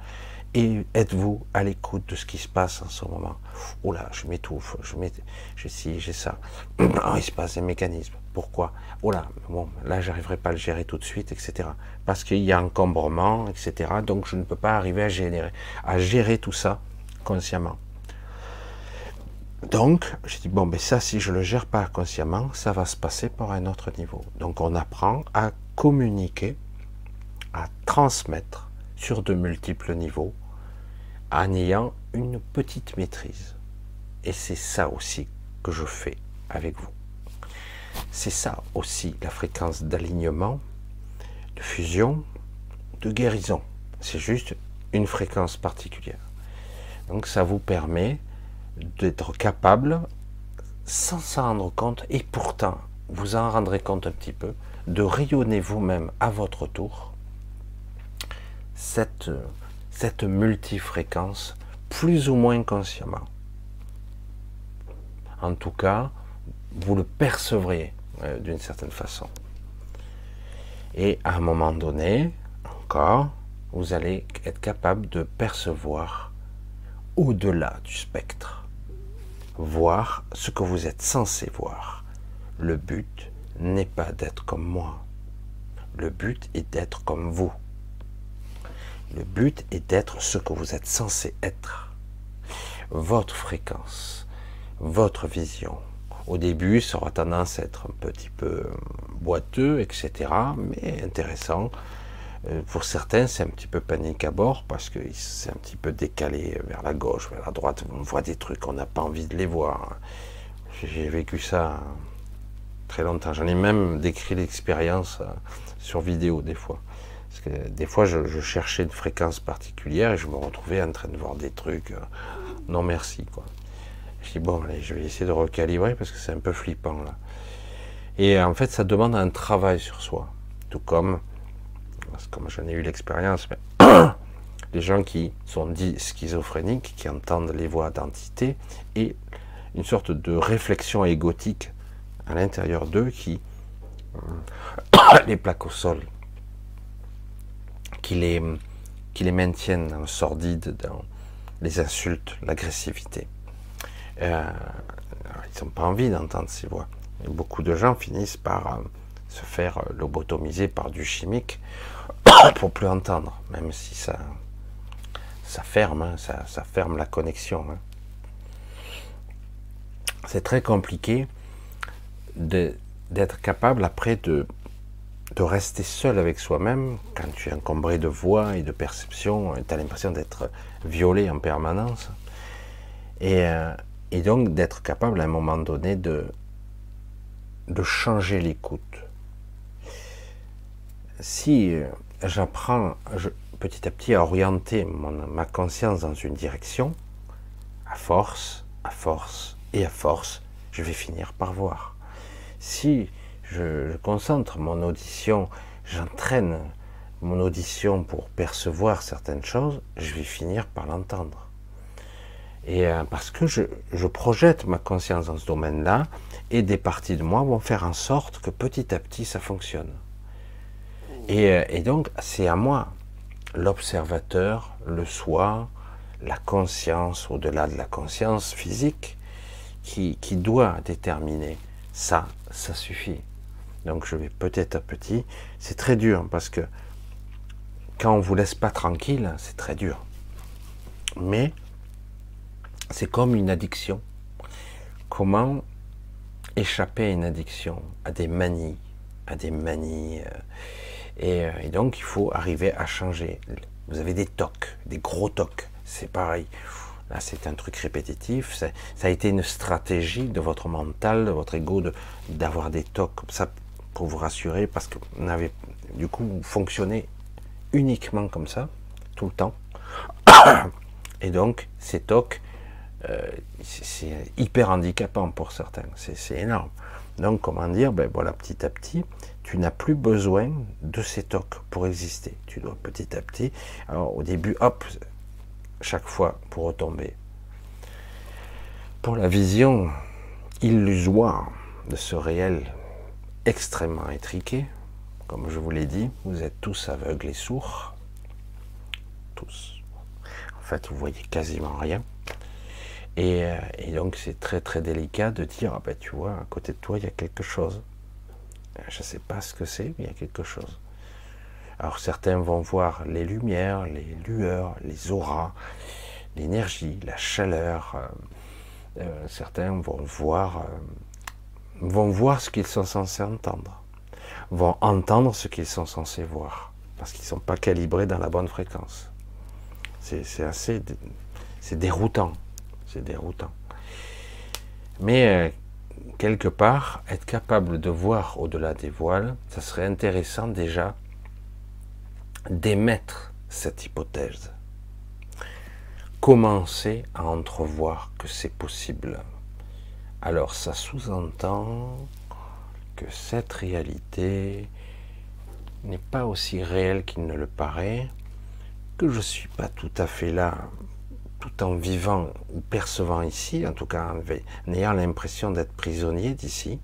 Et êtes-vous à l'écoute de ce qui se passe en ce moment? Oh là, je m'étouffe, je je ci, j'ai ça. Oh, il se passe des mécanismes. Pourquoi? Oh là, bon, là, j'arriverai pas à le gérer tout de suite, etc. Parce qu'il y a encombrement, etc. Donc, je ne peux pas arriver à générer, à gérer tout ça consciemment. Donc, j'ai dit, bon, mais ça, si je le gère pas consciemment, ça va se passer par un autre niveau. Donc, on apprend à communiquer, à transmettre sur de multiples niveaux, en ayant une petite maîtrise. Et c'est ça aussi que je fais avec vous. C'est ça aussi la fréquence d'alignement, de fusion, de guérison. C'est juste une fréquence particulière. Donc ça vous permet d'être capable, sans s'en rendre compte, et pourtant vous en rendrez compte un petit peu, de rayonner vous-même à votre tour cette, cette multifréquence plus ou moins consciemment. En tout cas, vous le percevrez euh, d'une certaine façon. Et à un moment donné, encore, vous allez être capable de percevoir au-delà du spectre, voir ce que vous êtes censé voir. Le but n'est pas d'être comme moi. Le but est d'être comme vous. Le but est d'être ce que vous êtes censé être. Votre fréquence, votre vision. Au début, ça aura tendance à être un petit peu boiteux, etc., mais intéressant. Euh, pour certains, c'est un petit peu panique à bord parce que c'est un petit peu décalé vers la gauche, vers la droite. On voit des trucs, on n'a pas envie de les voir. J'ai vécu ça très longtemps. J'en ai même décrit l'expérience euh, sur vidéo des fois. Des fois, je, cherchais une fréquence particulière et je me retrouvais en train de voir des trucs. Euh, non merci, quoi. Je dis, bon, allez, je vais essayer de recalibrer parce que c'est un peu flippant, là. Et en fait, ça demande un travail sur soi. Tout comme, comme j'en ai eu l'expérience, les gens qui sont dits schizophréniques, qui entendent les voix d'entité, et une sorte de réflexion égotique à l'intérieur d'eux qui les plaque au sol, qui les, maintiennent dans le sordide, dans les insultes, l'agressivité. Euh, ils n'ont pas envie d'entendre ces voix. beaucoup de gens finissent par euh, se faire euh, lobotomiser par du chimique pour plus entendre, même si ça, ça ferme, hein, ça, ça, ferme la connexion. Hein. C'est très compliqué d'être capable après de, de rester seul avec soi-même quand tu es encombré de voix et de perceptions, tu as l'impression d'être violé en permanence. Et, euh, et donc d'être capable à un moment donné de, de changer l'écoute. Si euh, j'apprends petit à petit à orienter ma conscience dans une direction, à force, à force et à force, je vais finir par voir si je, concentre mon audition, j'entraîne mon audition pour percevoir certaines choses, je vais finir par l'entendre. Et euh, parce que je, projette ma conscience dans ce domaine-là, et des parties de moi vont faire en sorte que petit à petit ça fonctionne. Et, euh, donc c'est à moi, l'observateur, le soi, la conscience au-delà de la conscience physique, qui doit déterminer ça, ça suffit. Donc je vais petit à petit. C'est très dur parce que quand on vous laisse pas tranquille, c'est très dur. Mais c'est comme une addiction. Comment échapper à une addiction, à des manies, à des manies. Euh, et, euh, et donc il faut arriver à changer. Vous avez des tocs, des gros tocs. C'est pareil. Là, c'est un truc répétitif. Ça a été une stratégie de votre mental, de votre ego, d'avoir des tocs pour vous rassurer, parce que vous avez, du coup, vous fonctionnez uniquement comme ça, tout le temps. Et donc, ces tocs, euh, c'est hyper handicapant pour certains. C'est énorme. Donc, comment dire? Ben voilà, petit à petit, tu n'as plus besoin de ces tocs pour exister. Tu dois petit à petit. Alors, au début, hop, chaque fois pour retomber. Pour la vision illusoire de ce réel extrêmement étriqué, comme je vous l'ai dit, vous êtes tous aveugles et sourds. Tous. En fait, vous voyez quasiment rien. Et, euh, donc, c'est très très délicat de dire, ah ben tu vois, à côté de toi, il y a quelque chose. Je ne sais pas ce que c'est, mais il y a quelque chose. Alors certains vont voir les lumières, les lueurs, les auras, l'énergie, la chaleur. Euh, euh, certains vont voir, vont voir ce qu'ils sont censés entendre, vont entendre ce qu'ils sont censés voir, parce qu'ils ne sont pas calibrés dans la bonne fréquence. C'est assez, c'est déroutant, c'est déroutant. Mais quelque part, être capable de voir au-delà des voiles, ça serait intéressant déjà d'émettre cette hypothèse. Commencer à entrevoir que c'est possible. Alors ça sous-entend que cette réalité n'est pas aussi réelle qu'il ne le paraît, que je ne suis pas tout à fait là, tout en vivant ou percevant ici, en tout cas en ayant l'impression d'être prisonnier d'ici.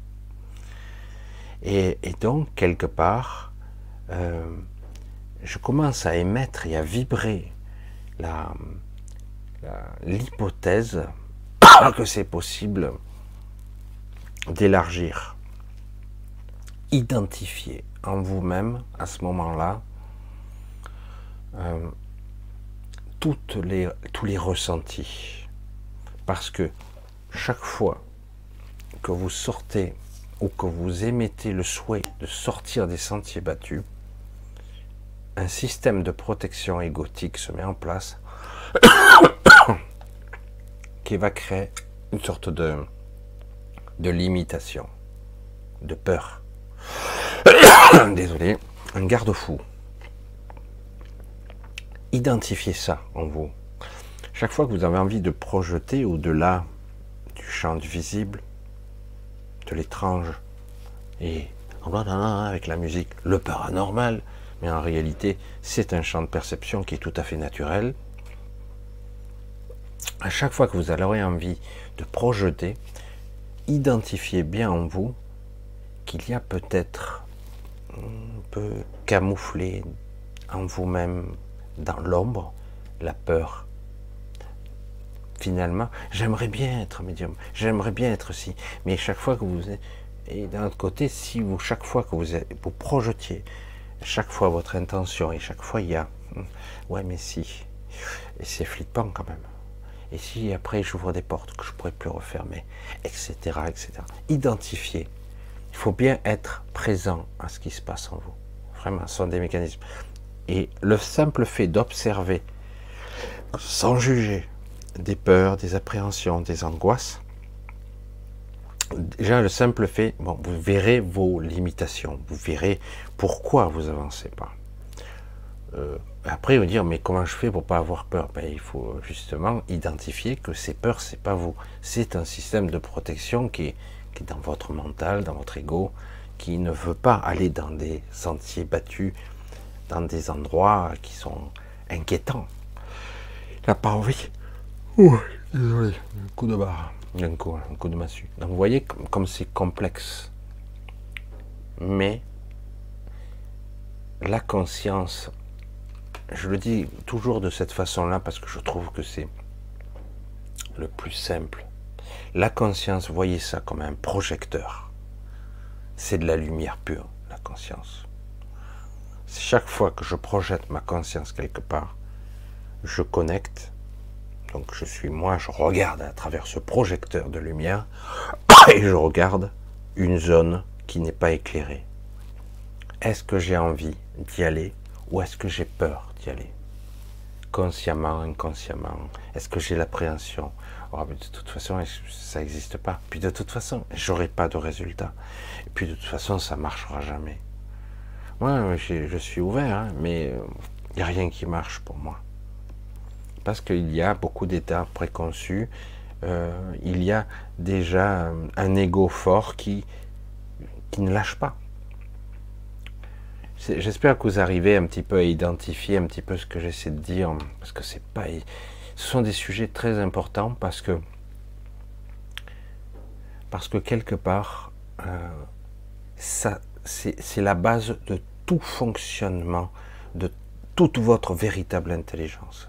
Et, donc, quelque part, euh, je commence à émettre et à vibrer l'hypothèse que c'est possible d'élargir, identifier en vous-même à ce moment-là euh, les, tous les ressentis. Parce que chaque fois que vous sortez ou que vous émettez le souhait de sortir des sentiers battus, un système de protection égotique se met en place qui va créer une sorte de, de limitation, de peur. Désolé, un garde-fou. Identifiez ça en vous. Chaque fois que vous avez envie de projeter au-delà du champ du visible, de l'étrange, et avec la musique, le paranormal, mais en réalité, c'est un champ de perception qui est tout à fait naturel. À chaque fois que vous aurez envie de projeter, identifiez bien en vous qu'il y a peut-être un peu camouflé en vous-même, dans l'ombre, la peur. Finalement, j'aimerais bien être médium, j'aimerais bien être si, mais chaque fois que vous êtes, et d'un autre côté, si vous, chaque fois que vous, vous projetiez, chaque fois votre intention, et chaque fois il y a, hmm, ouais mais si, et c'est flippant quand même. Et si après j'ouvre des portes que je pourrais plus refermer, etc., etc. Identifier. Il faut bien être présent à ce qui se passe en vous. Vraiment, ce sont des mécanismes. Et le simple fait d'observer, sans juger, des peurs, des appréhensions, des angoisses, déjà le simple fait, bon, vous verrez vos limitations, vous verrez pourquoi vous avancez pas. Euh, après, vous dire, mais comment je fais pour pas avoir peur? Ben, Il faut justement identifier que ces peurs, c'est pas vous. C'est un système de protection qui est, qui est dans votre mental, dans votre ego, qui ne veut pas aller dans des sentiers battus, dans des endroits qui sont inquiétants. Il n'a pas envie. Ouh, désolé, un coup de barre, un coup, un coup de massue. Donc vous voyez comme c'est complexe. Mais la conscience je le dis toujours de cette façon-là parce que je trouve que c'est le plus simple. La conscience, voyez ça comme un projecteur. C'est de la lumière pure, la conscience. Chaque fois que je projette ma conscience quelque part, je connecte. Donc je suis moi, je regarde à travers ce projecteur de lumière et je regarde une zone qui n'est pas éclairée. Est-ce que j'ai envie d'y aller ou est-ce que j'ai peur aller? Consciemment, inconsciemment Est-ce que j'ai l'appréhension? Oh, De toute façon, ça n'existe pas? Puis de toute façon, j'aurai pas de résultat. Et puis de toute façon, ça marchera jamais. Moi, je suis ouvert, hein, mais il euh, n'y a rien qui marche pour moi. Parce qu'il y a beaucoup d'états préconçus. Euh, il y a déjà un ego fort qui, qui ne lâche pas. J'espère que vous arrivez un petit peu à identifier un petit peu ce que j'essaie de dire, parce que c'est pas, ce sont des sujets très importants parce que, parce que quelque part, euh, ça, c'est la base de tout fonctionnement, de toute votre véritable intelligence.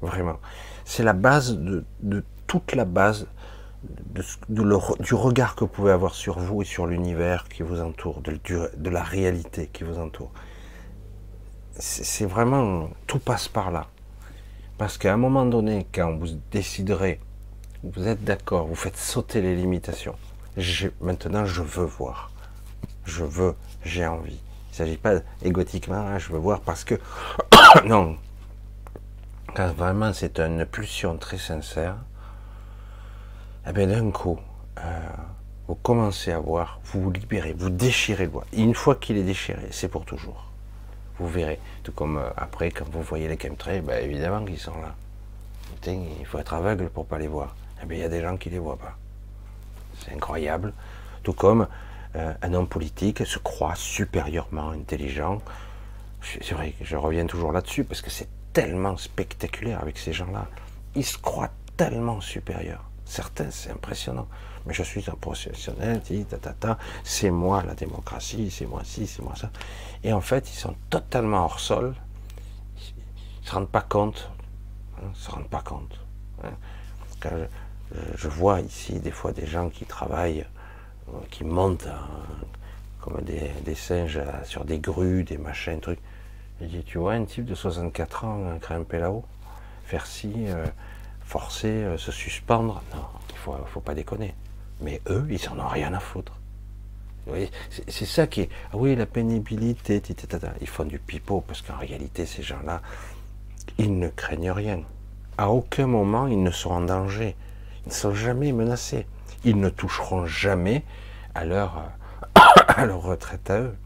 Vraiment, c'est la base de, de toute la base du regard que vous pouvez avoir sur vous et sur l'univers qui vous entoure, de, la réalité qui vous entoure. C'est vraiment, tout passe par là. Parce qu'à un moment donné, quand vous déciderez, vous êtes d'accord, vous faites sauter les limitations. Maintenant, je veux voir. Je veux, j'ai envie. Il ne s'agit pas égotiquement, hein, je veux voir parce que... non. Quand vraiment c'est une pulsion très sincère, eh bien d'un coup, euh, vous commencez à voir, vous vous libérez, vous déchirez le bois. Une fois qu'il est déchiré, c'est pour toujours. Vous verrez. Tout comme euh, après, quand vous voyez les chemtrails, ben, évidemment qu'ils sont là. il faut être aveugle pour pas les voir. Eh bien, il y a des gens qui les voient pas. C'est incroyable. Tout comme euh, un homme politique se croit supérieurement intelligent. C'est vrai que je reviens toujours là-dessus parce que c'est tellement spectaculaire avec ces gens-là. Ils se croient tellement supérieurs. Certains, c'est impressionnant. Mais je suis un professionnel, c'est moi la démocratie, c'est moi ci, c'est moi ça. Et en fait, ils sont totalement hors sol. Ils ne se rendent pas compte. Hein, se rendent pas compte. Hein. je, vois ici des fois des gens qui travaillent, euh, qui montent hein, comme des, singes euh, sur des grues, des machins, trucs. Je dis, tu vois un type de 64 ans grimper là-haut, faire ci, euh, forcer, euh, se suspendre. Non, il faut, faut pas déconner. Mais eux, ils en ont rien à foutre. C'est ça qui est. Ah oui, la pénibilité, ils font du pipeau, parce qu'en réalité, ces gens-là, ils ne craignent rien. À aucun moment, ils ne sont en danger. Ils ne sont jamais menacés. Ils ne toucheront jamais à leur, à leur retraite à eux.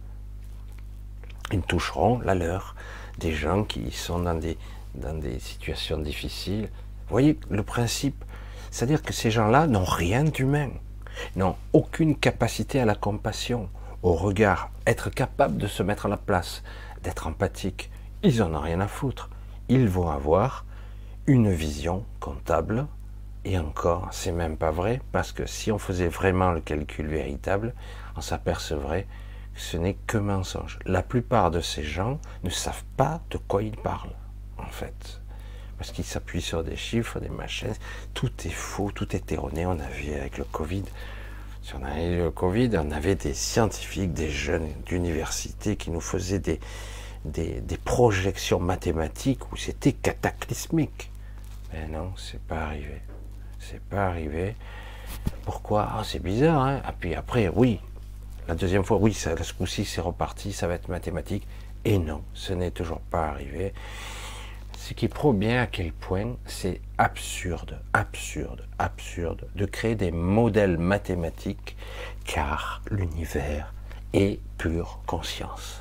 Ils toucheront la leur. Des gens qui sont dans des, dans des situations difficiles. Voyez le principe C'est-à-dire que ces gens-là n'ont rien d'humain n'ont aucune capacité à la compassion, au regard, être capable de se mettre à la place, d'être empathique. Ils en ont rien à foutre. Ils vont avoir une vision comptable, et encore, c'est même pas vrai, parce que si on faisait vraiment le calcul véritable, on s'apercevrait que ce n'est que mensonge. La plupart de ces gens ne savent pas de quoi ils parlent, en fait parce qu'ils s'appuient sur des chiffres, des machines. Tout est faux, tout est erroné. On a vu avec le Covid. Si on avait eu le Covid, on avait des scientifiques, des jeunes d'université qui nous faisaient des, des, projections mathématiques où c'était cataclysmique. Mais non, c'est pas arrivé. C'est pas arrivé. Pourquoi? Ah, c'est bizarre, hein Et ah, puis après, oui, la deuxième fois, oui, ce coup-ci, c'est reparti, ça va être mathématique. Et non, ce n'est toujours pas arrivé. Ce qui prouve bien à quel point c'est absurde, absurde, absurde de créer des modèles mathématiques, car l'univers est pure conscience.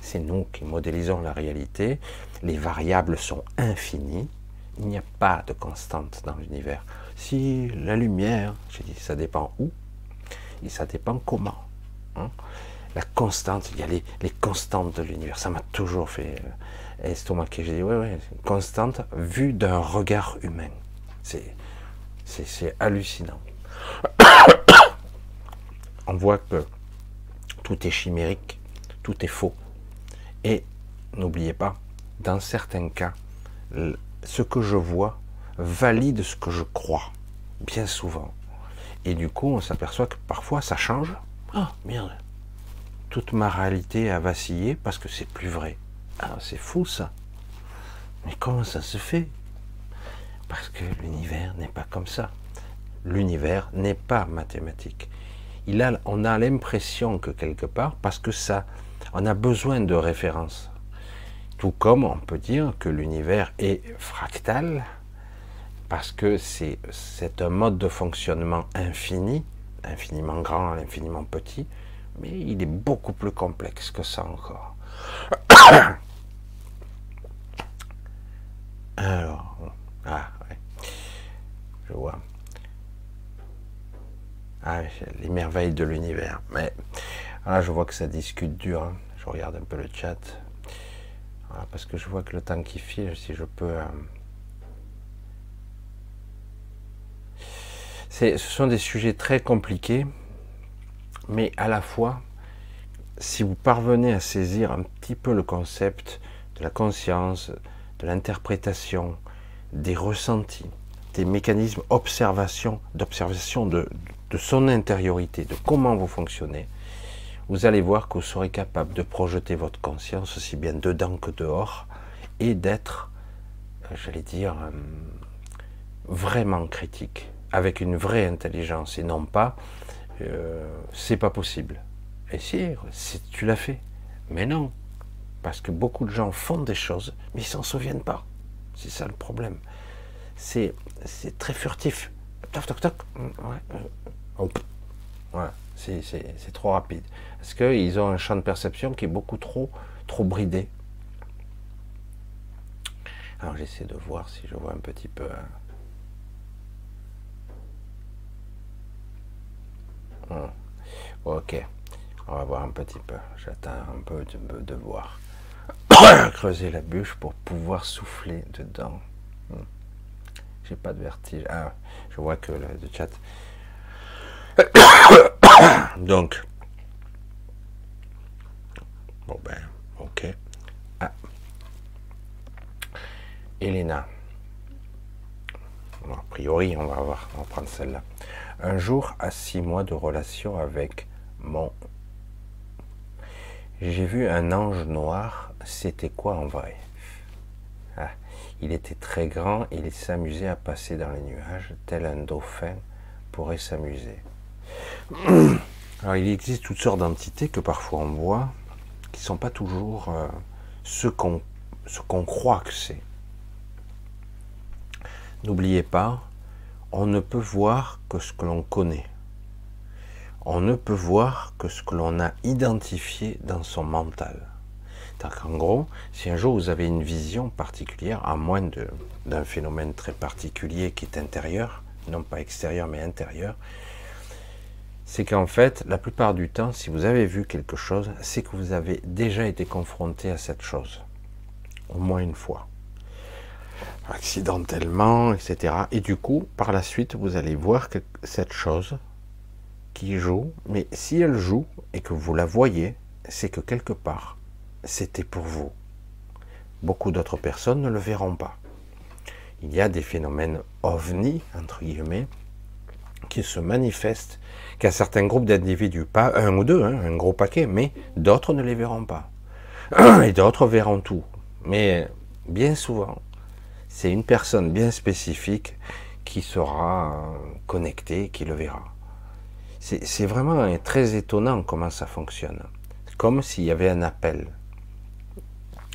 C'est nous qui modélisons la réalité, les variables sont infinies, il n'y a pas de constante dans l'univers. Si la lumière, j'ai dit, ça dépend où, et ça dépend comment. Hein. La constante, il y a les, constantes de l'univers, ça m'a toujours fait euh, estomaqué. J'ai dit, ouais, ouais, constante, vue d'un regard humain. C'est, c'est, hallucinant. On voit que tout est chimérique, tout est faux. Et n'oubliez pas, dans certains cas, ce que je vois valide ce que je crois, bien souvent. Et du coup, on s'aperçoit que parfois ça change. Ah, merde. Toute ma réalité a vacillé parce que c'est plus vrai. Ah, c'est fou ça. Mais comment ça se fait? Parce que l'univers n'est pas comme ça. L'univers n'est pas mathématique. On a l'impression que quelque part, parce que ça, on a besoin de références. Tout comme on peut dire que l'univers est fractal, parce que c'est un mode de fonctionnement infini, infiniment grand, infiniment petit, mais il est beaucoup plus complexe que ça encore. Alors, ah. Je vois. Ah, les merveilles de l'univers. Mais là, je vois que ça discute dur. Hein. Je regarde un peu le chat. parce que je vois que le temps qui file, si je peux. Euh, ce sont des sujets très compliqués, mais à la fois, si vous parvenez à saisir un petit peu le concept de la conscience, de l'interprétation, des ressentis, des mécanismes d'observation, d'observation de, son intériorité, de comment vous fonctionnez, vous allez voir que vous serez capable de projeter votre conscience aussi bien dedans que dehors et d'être, euh, j'allais dire, euh, vraiment critique, avec une vraie intelligence et non pas euh, c'est pas possible. Et si, tu l'as fait, mais non, parce que beaucoup de gens font des choses, mais ils s'en souviennent pas. C'est ça le problème. C'est, c'est très furtif. Toc, toc, toc. Ouais. C'est, c'est, c'est trop rapide. Parce qu'ils ont un champ de perception qui est beaucoup trop, trop bridé. Alors j'essaie de voir si je vois un petit peu. Hein. Hmm. Ok, on va voir un petit peu. J'attends un peu de, voir. creuser la bûche pour pouvoir souffler dedans. Hmm. J'ai pas de vertige. Ah, je vois que le, chat. Donc. Bon ben, ok. Ah. Elena. a priori, on va voir, on va prendre celle-là. Un jour, à six mois de relation avec mon j'ai vu un ange noir, c'était quoi en vrai? Ah, Il était très grand, il s'amusait à passer dans les nuages, tel un dauphin pourrait s'amuser. Alors il existe toutes sortes d'entités que parfois on voit, qui ne sont pas toujours euh, ce qu'on ce qu'on croit que c'est. N'oubliez pas, on ne peut voir que ce que l'on connaît. On ne peut voir que ce que l'on a identifié dans son mental. En gros, si un jour vous avez une vision particulière, à moins d'un phénomène très particulier qui est intérieur, non pas extérieur mais intérieur, c'est qu'en fait, la plupart du temps, si vous avez vu quelque chose, c'est que vous avez déjà été confronté à cette chose, au moins une fois, accidentellement, etc. Et du coup, par la suite, vous allez voir que cette chose qui joue, mais si elle joue et que vous la voyez, c'est que quelque part, c'était pour vous. Beaucoup d'autres personnes ne le verront pas. Il y a des phénomènes ovni, entre guillemets, qui se manifestent, qu'à certains groupes d'individus, pas un ou deux, hein, un gros paquet, mais d'autres ne les verront pas. Et d'autres verront tout. Mais bien souvent, c'est une personne bien spécifique qui sera connectée, qui le verra. C'est vraiment très étonnant comment ça fonctionne. Comme s'il y avait un appel.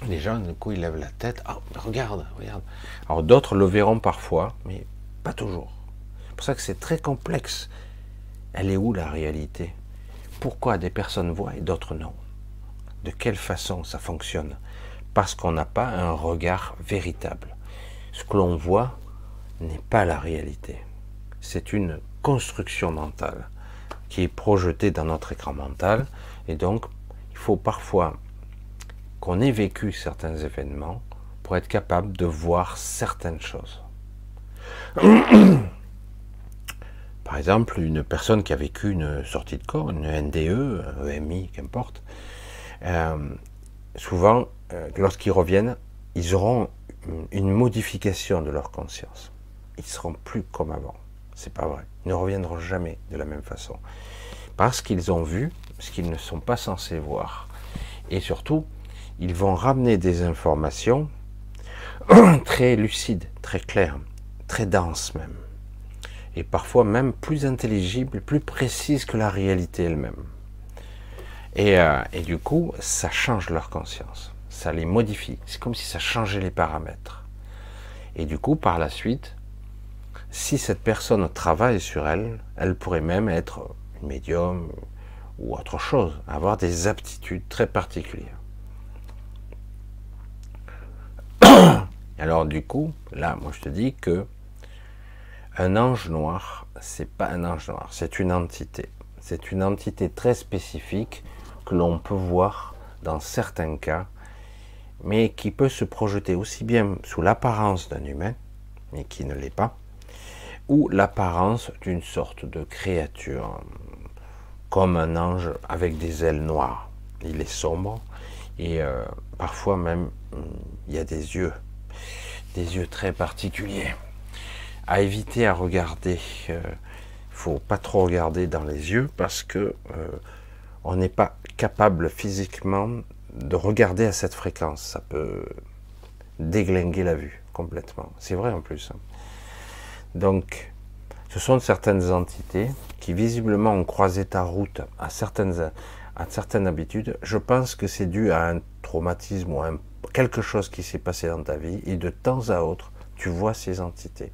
Les gens, du coup, ils lèvent la tête. Ah, regarde, regarde. Alors d'autres le verront parfois, mais pas toujours. C'est pour ça que c'est très complexe. Elle est où la réalité? Pourquoi des personnes voient et d'autres non? De quelle façon ça fonctionne? Parce qu'on n'a pas un regard véritable. Ce que l'on voit n'est pas la réalité. C'est une construction mentale qui est projetée dans notre écran mental. Et donc, il faut parfois qu'on ait vécu certains événements pour être capable de voir certaines choses. Par exemple, une personne qui a vécu une sortie de corps, une NDE, EMI, qu'importe, euh, souvent, euh, lorsqu'ils reviennent, ils auront une modification de leur conscience. Ils seront plus comme avant. C'est pas vrai. Ils ne reviendront jamais de la même façon. Parce qu'ils ont vu ce qu'ils ne sont pas censés voir. Et surtout, ils vont ramener des informations très lucides, très claires, très denses même. Et parfois même plus intelligibles, plus précises que la réalité elle-même. Et, euh, et, du coup, ça change leur conscience. Ça les modifie. C'est comme si ça changeait les paramètres. Et du coup, par la suite, si cette personne travaille sur elle, elle pourrait même être une médium ou autre chose, avoir des aptitudes très particulières. Alors du coup, là, moi je te dis que un ange noir, c'est pas un ange noir, c'est une entité. C'est une entité très spécifique que l'on peut voir dans certains cas, mais qui peut se projeter aussi bien sous l'apparence d'un humain, mais qui ne l'est pas, ou l'apparence d'une sorte de créature, comme un ange avec des ailes noires. Il est sombre et euh, parfois même il y a des yeux des yeux très particuliers. À éviter à regarder. Il euh, faut pas trop regarder dans les yeux parce que euh, on n'est pas capable physiquement de regarder à cette fréquence. Ça peut déglinguer la vue complètement. C'est vrai en plus. Hein. Donc, ce sont certaines entités qui visiblement ont croisé ta route à certaines, à certaines habitudes. Je pense que c'est dû à un traumatisme ou à quelque chose qui s'est passé dans ta vie et de temps à autre, tu vois ces entités.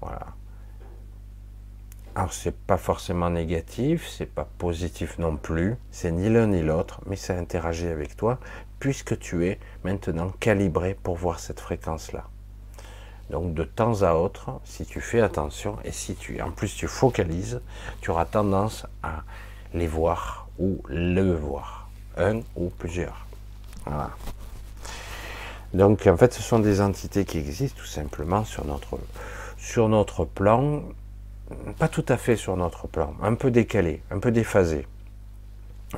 Voilà. Alors c'est pas forcément négatif, c'est pas positif non plus, c'est ni l'un ni l'autre, mais ça interagit avec toi puisque tu es maintenant calibré pour voir cette fréquence-là. Donc de temps à autre, si tu fais attention et si tu en plus tu focalises, tu auras tendance à les voir ou le voir, un ou plusieurs. Voilà. Donc en fait, ce sont des entités qui existent tout simplement sur notre, sur notre plan, pas tout à fait sur notre plan, un peu décalé, un peu déphasé.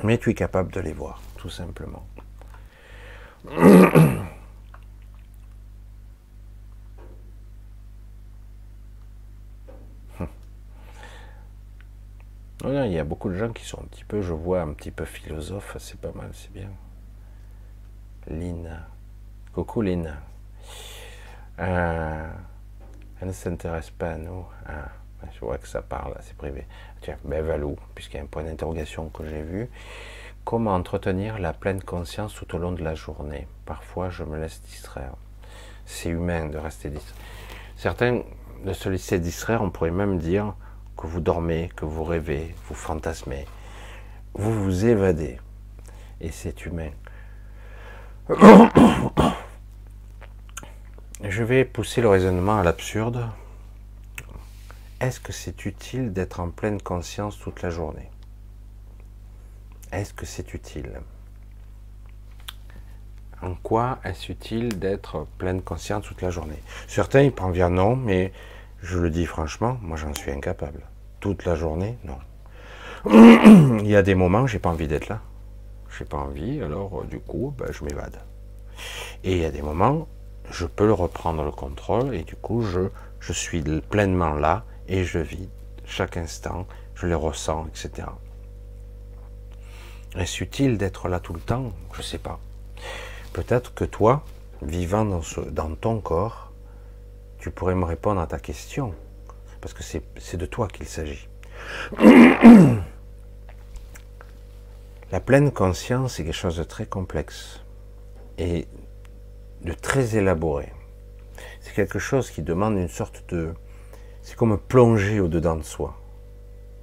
Mais tu es capable de les voir, tout simplement. il y a beaucoup de gens qui sont un petit peu, je vois, un petit peu philosophes, c'est pas mal, c'est bien. Lina. Coucou Lina. Euh, elle ne s'intéresse pas à nous. Ah, Je vois que ça parle, c'est privé. Tiens, ben Valou, puisqu'il y a un point d'interrogation que j'ai vu. Comment entretenir la pleine conscience tout au long de la journée? Parfois, je me laisse distraire. C'est humain de rester distrait. Certains de se laisser distraire, on pourrait même dire que vous dormez, que vous rêvez, vous fantasmez, vous vous évadez. Et c'est humain. Je vais pousser le raisonnement à l'absurde. Est-ce que c'est utile d'être en pleine conscience toute la journée? Est-ce que c'est utile? En quoi est-ce utile d'être pleine conscience toute la journée? Certains pensent bien non, mais je le dis franchement, moi j'en suis incapable. Toute la journée, non. il y a des moments, j'ai pas envie d'être là. J'ai pas envie, alors du coup, ben, je m'évade. Et il y a des moments, je peux reprendre le contrôle et du coup je, je suis pleinement là et je vis chaque instant, je les ressens, etc. Est-ce utile d'être là tout le temps? Je ne sais pas. Peut-être que toi, vivant dans, ton corps, tu pourrais me répondre à ta question, parce que c'est de toi qu'il s'agit. La pleine conscience est quelque chose de très complexe. Et de très élaboré. C'est quelque chose qui demande une sorte de... C'est comme plonger au-dedans de soi.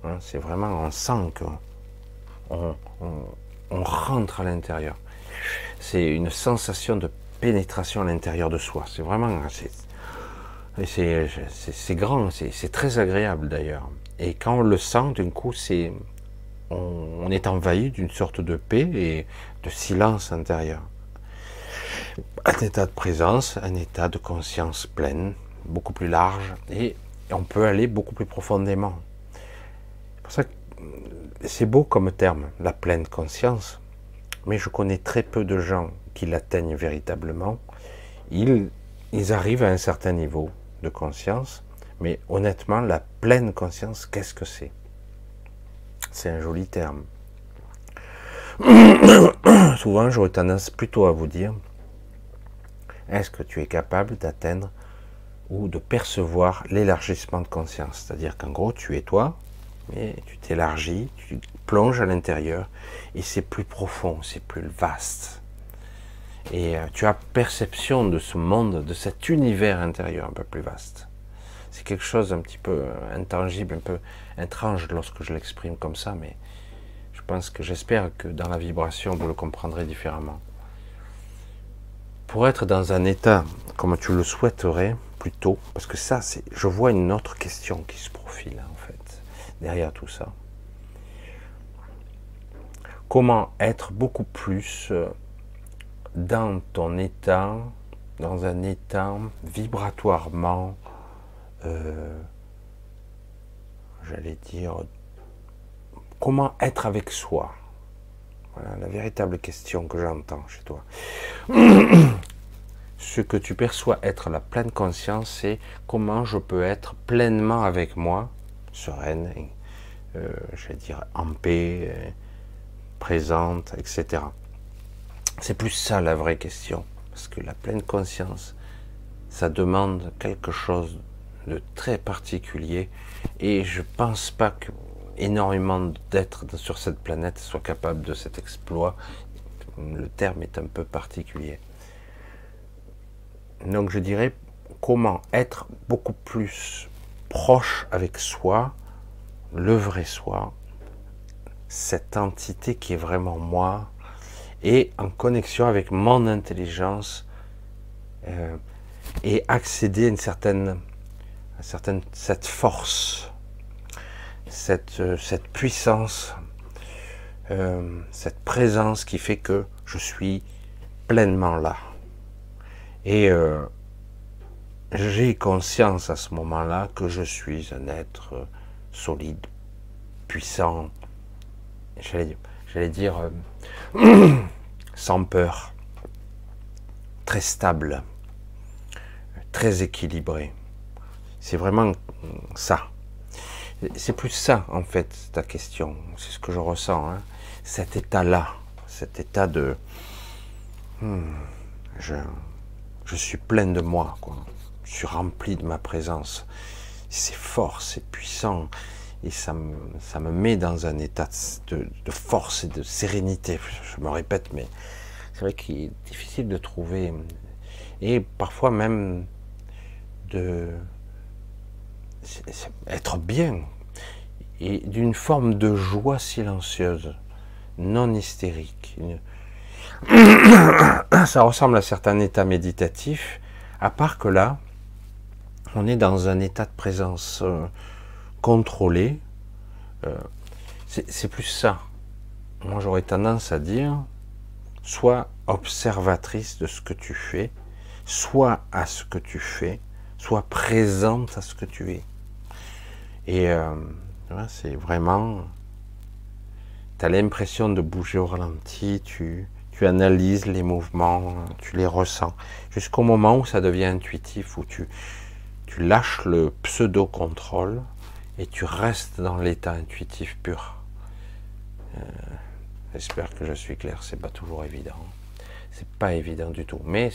Hein, c'est vraiment, on sent qu'on on, rentre à l'intérieur. C'est une sensation de pénétration à l'intérieur de soi. C'est vraiment... C'est grand, c'est très agréable d'ailleurs. Et quand on le sent, d'un coup, c'est on, est envahi d'une sorte de paix et de silence intérieur un état de présence, un état de conscience pleine, beaucoup plus large, et on peut aller beaucoup plus profondément. C'est pour ça que c'est beau comme terme, la pleine conscience, mais je connais très peu de gens qui l'atteignent véritablement. Ils, ils arrivent à un certain niveau de conscience, mais honnêtement, la pleine conscience, qu'est-ce que c'est? C'est un joli terme. Souvent, j'aurais tendance plutôt à vous dire, est-ce que tu es capable d'atteindre ou de percevoir l'élargissement de conscience C'est-à-dire qu'en gros, tu es toi, mais tu t'élargis, tu plonges à l'intérieur, et c'est plus profond, c'est plus vaste. Et euh, tu as perception de ce monde, de cet univers intérieur un peu plus vaste. C'est quelque chose un petit peu euh, intangible, un peu étrange lorsque je l'exprime comme ça, mais je pense que j'espère que dans la vibration, vous le comprendrez différemment pour être dans un état comme tu le souhaiterais parce que ça, c'est, je vois une autre question qui se profile en fait derrière tout ça. Comment être beaucoup plus euh, dans ton état, dans un état vibratoirement, euh, j'allais dire, comment être avec soi? Voilà la véritable question que j'entends chez toi. Ce que tu perçois être la pleine conscience, c'est comment je peux être pleinement avec moi, sereine, euh, je vais dire en paix, euh, présente, etc. C'est plus ça la vraie question. Parce que la pleine conscience, ça demande quelque chose de très particulier. Et je pense pas que énormément d'êtres sur cette planète soient capables de cet exploit. Le terme est un peu particulier. Donc je dirais comment être beaucoup plus proche avec soi, le vrai soi, cette entité qui est vraiment moi, et en connexion avec mon intelligence, euh, et accéder à une certaine, cette force cette, euh, puissance, euh, cette présence qui fait que je suis pleinement là. Et euh, j'ai conscience à ce moment-là que je suis un être solide, puissant, j'allais dire sans peur, très stable, très équilibré. C'est vraiment ça. C'est plus ça, en fait, ta question. C'est ce que je ressens. Hein. Cet état-là, cet état de... Hmm, je, je suis plein de moi, quoi. Je suis rempli de ma présence. c'est fort, c'est puissant, et ça me, ça me met dans un état de, force et de sérénité. Je me répète, mais c'est vrai qu'il est difficile de trouver, et parfois même de être bien, et d'une forme de joie silencieuse, non hystérique. Ça ressemble à certains états méditatifs, à part que là, on est dans un état de présence euh, contrôlé. Euh, c'est plus ça. Moi, j'aurais tendance à dire, soit observatrice de ce que tu fais, soit à ce que tu fais, soit présente à ce que tu es. Et euh, c'est vraiment, tu as l'impression de bouger au ralenti, tu, tu analyses les mouvements, tu les ressens, jusqu'au moment où ça devient intuitif, où tu, tu lâches le pseudo-contrôle et tu restes dans l'état intuitif pur. Euh, j'espère que je suis clair, c'est pas toujours évident. C'est pas évident du tout, mais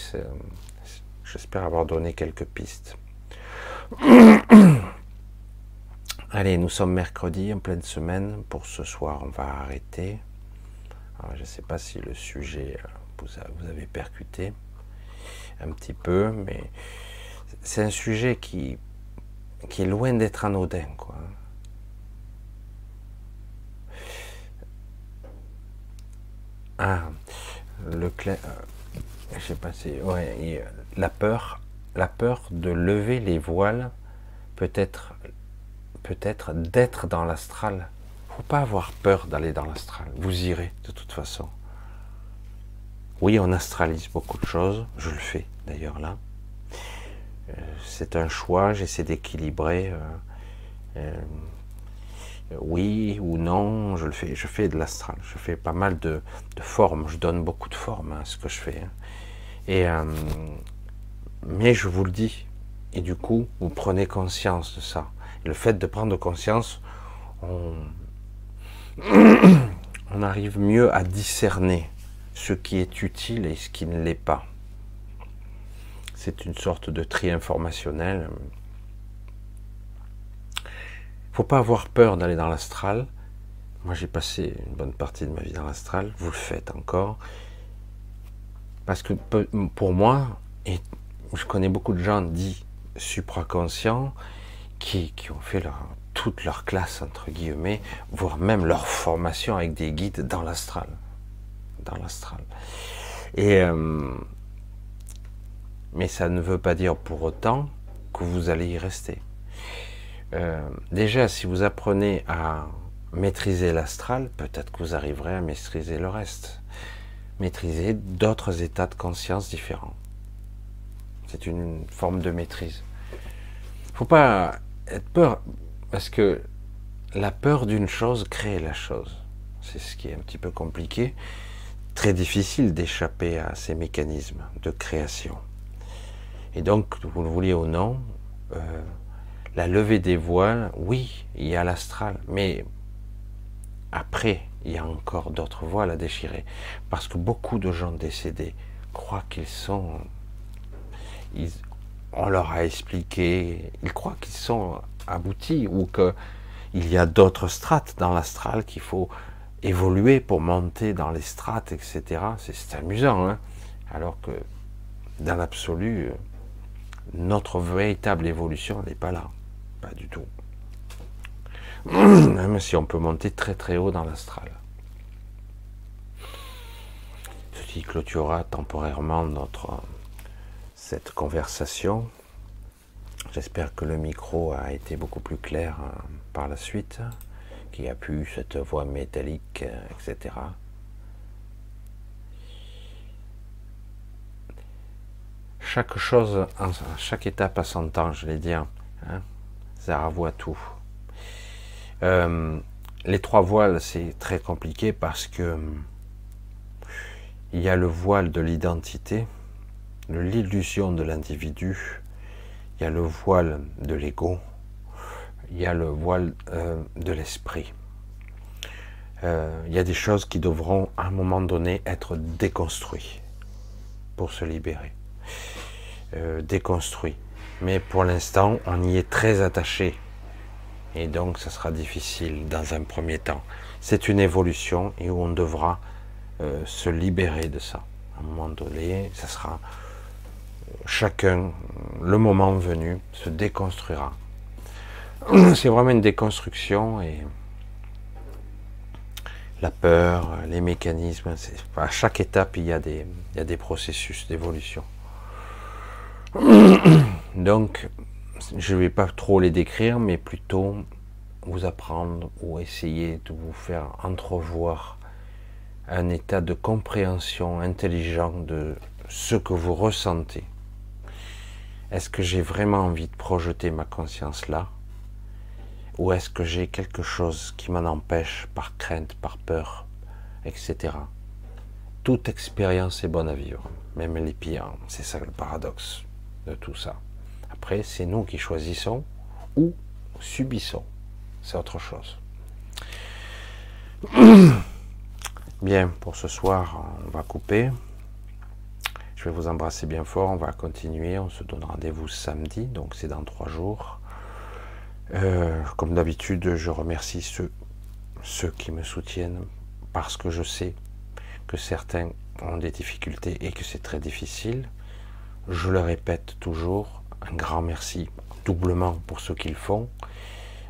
j'espère avoir donné quelques pistes. Allez, nous sommes mercredi en pleine semaine. Pour ce soir, on va arrêter. Je ne sais pas si le sujet euh, vous, avez percuté un petit peu, mais c'est un sujet qui, est loin d'être anodin. Quoi. Ah, le clair, euh, je sais pas si, la peur, la peur de lever les voiles peut être peut-être d'être dans l'astral. Faut pas avoir peur d'aller dans l'astral. Vous irez de toute façon. Oui, on astralise beaucoup de choses. Je le fais d'ailleurs là. Euh, c'est un choix. J'essaie d'équilibrer. Euh, euh, oui ou non, je le fais. Je fais de l'astral. Je fais pas mal de, formes. Je donne beaucoup de formes à ce que je fais. Hein. Et mais je vous le dis. Et du coup, vous prenez conscience de ça le fait de prendre conscience, on, arrive mieux à discerner ce qui est utile et ce qui ne l'est pas. C'est une sorte de tri informationnel. Il faut pas avoir peur d'aller dans l'astral. Moi, j'ai passé une bonne partie de ma vie dans l'astral. Vous le faites encore. Parce que pour moi, et je connais beaucoup de gens dits supraconscients, qui, ont fait leur, toute leur classe, entre guillemets, voire même leur formation avec des guides dans l'astral. Dans l'astral. Et, euh, mais ça ne veut pas dire pour autant que vous allez y rester. Euh, déjà, si vous apprenez à maîtriser l'astral, peut-être que vous arriverez à maîtriser le reste. Maîtriser d'autres états de conscience différents. C'est une forme de maîtrise. Faut pas être peur, parce que la peur d'une chose crée la chose. C'est ce qui est un petit peu compliqué. Très difficile d'échapper à ces mécanismes de création. Et donc, vous le vouliez ou non, euh, la levée des voiles, oui, il y a l'astral, mais après, il y a encore d'autres voiles à déchirer. Parce que beaucoup de gens décédés croient qu'ils sont, on leur a expliqué, ils croient qu'ils sont aboutis ou qu'il y a d'autres strates dans l'astral qu'il faut évoluer pour monter dans les strates, etc. C'est amusant, hein alors que dans l'absolu, notre véritable évolution n'est pas là, pas du tout. Même si on peut monter très très haut dans l'astral. Ceci clôturera temporairement notre cette conversation. J'espère que le micro a été beaucoup plus clair euh, par la suite, qu'il y a pu cette voix métallique, euh, etc. Chaque chose, chaque étape a son temps, je l'ai dit. Hein. Ça voit tout. Euh, les trois voiles, c'est très compliqué parce que il y a le voile de l'identité, l'illusion de l'individu, il y a le voile de l'ego, il y a le voile euh, de l'esprit. Euh, il y a des choses qui devront à un moment donné être déconstruites pour se libérer. Euh, déconstruit. Mais pour l'instant, on y est très attaché. Et donc, ça sera difficile dans un premier temps. C'est une évolution et où on devra euh, se libérer de ça. À un moment donné, ça sera chacun, le moment venu, se déconstruira. C'est vraiment une déconstruction et la peur, les mécanismes, à chaque étape, il y a des, processus d'évolution. Donc, je ne vais pas trop les décrire, mais plutôt vous apprendre ou essayer de vous faire entrevoir un état de compréhension intelligent de ce que vous ressentez. Est-ce que j'ai vraiment envie de projeter ma conscience là? Ou est-ce que j'ai quelque chose qui m'en empêche par crainte, par peur, etc. Toute expérience est bonne à vivre, même les pires. C'est ça le paradoxe de tout ça. Après, c'est nous qui choisissons ou subissons. C'est autre chose. Bien, pour ce soir, on va couper. Je vais vous embrasser bien fort. On va continuer. On se donne rendez-vous samedi, donc c'est dans trois jours. Euh, comme d'habitude, je remercie ceux, ceux qui me soutiennent parce que je sais que certains ont des difficultés et que c'est très difficile. Je le répète toujours, un grand merci, doublement pour ce qu'ils font,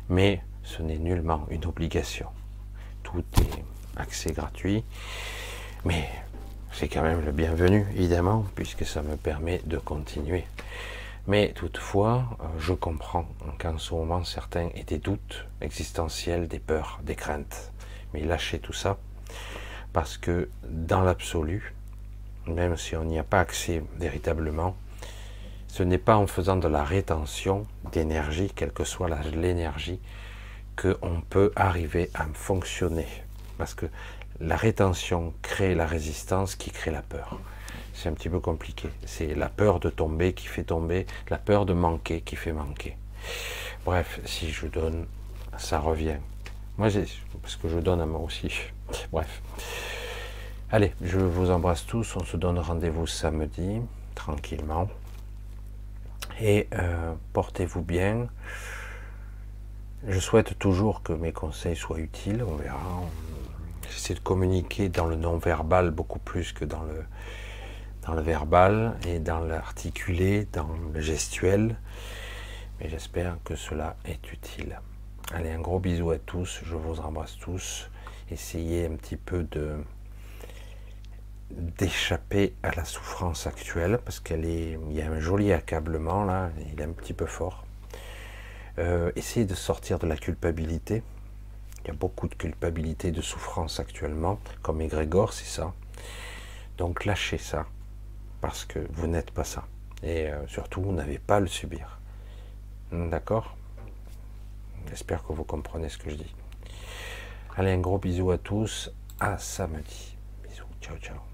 mais ce n'est nullement une obligation. Tout est accès gratuit, mais c'est quand même le bienvenu, évidemment, puisque ça me permet de continuer. Mais toutefois, euh, je comprends qu'en ce moment, certains aient des doutes existentiels, des peurs, des craintes. Mais lâchez tout ça, parce que dans l'absolu, même si on n'y a pas accès véritablement, ce n'est pas en faisant de la rétention d'énergie, quelle que soit l'énergie, qu'on peut arriver à fonctionner. Parce que la rétention crée la résistance qui crée la peur. C'est un petit peu compliqué. C'est la peur de tomber qui fait tomber, la peur de manquer qui fait manquer. Bref, si je donne, ça revient. Moi, parce que je donne à moi aussi. Bref. Allez, je vous embrasse tous. On se donne rendez-vous samedi, tranquillement. Et euh, portez-vous bien. Je souhaite toujours que mes conseils soient utiles. On verra. J'essaie de communiquer dans le non-verbal beaucoup plus que dans le, dans le verbal et dans l'articulé, dans le gestuel. Mais j'espère que cela est utile. Allez, un gros bisou à tous. Je vous embrasse tous. Essayez un petit peu de d'échapper à la souffrance actuelle parce qu'elle est, il y a un joli accablement là, il est un petit peu fort. Euh, essayez de sortir de la culpabilité. Il y a beaucoup de culpabilité, de souffrance actuellement, comme Égrégore, c'est ça. Donc lâchez ça, parce que vous n'êtes pas ça. Et euh, surtout, vous n'avez pas à le subir. D'accord? J'espère que vous comprenez ce que je dis. Allez, un gros bisou à tous. À samedi. Bisous. Ciao, ciao.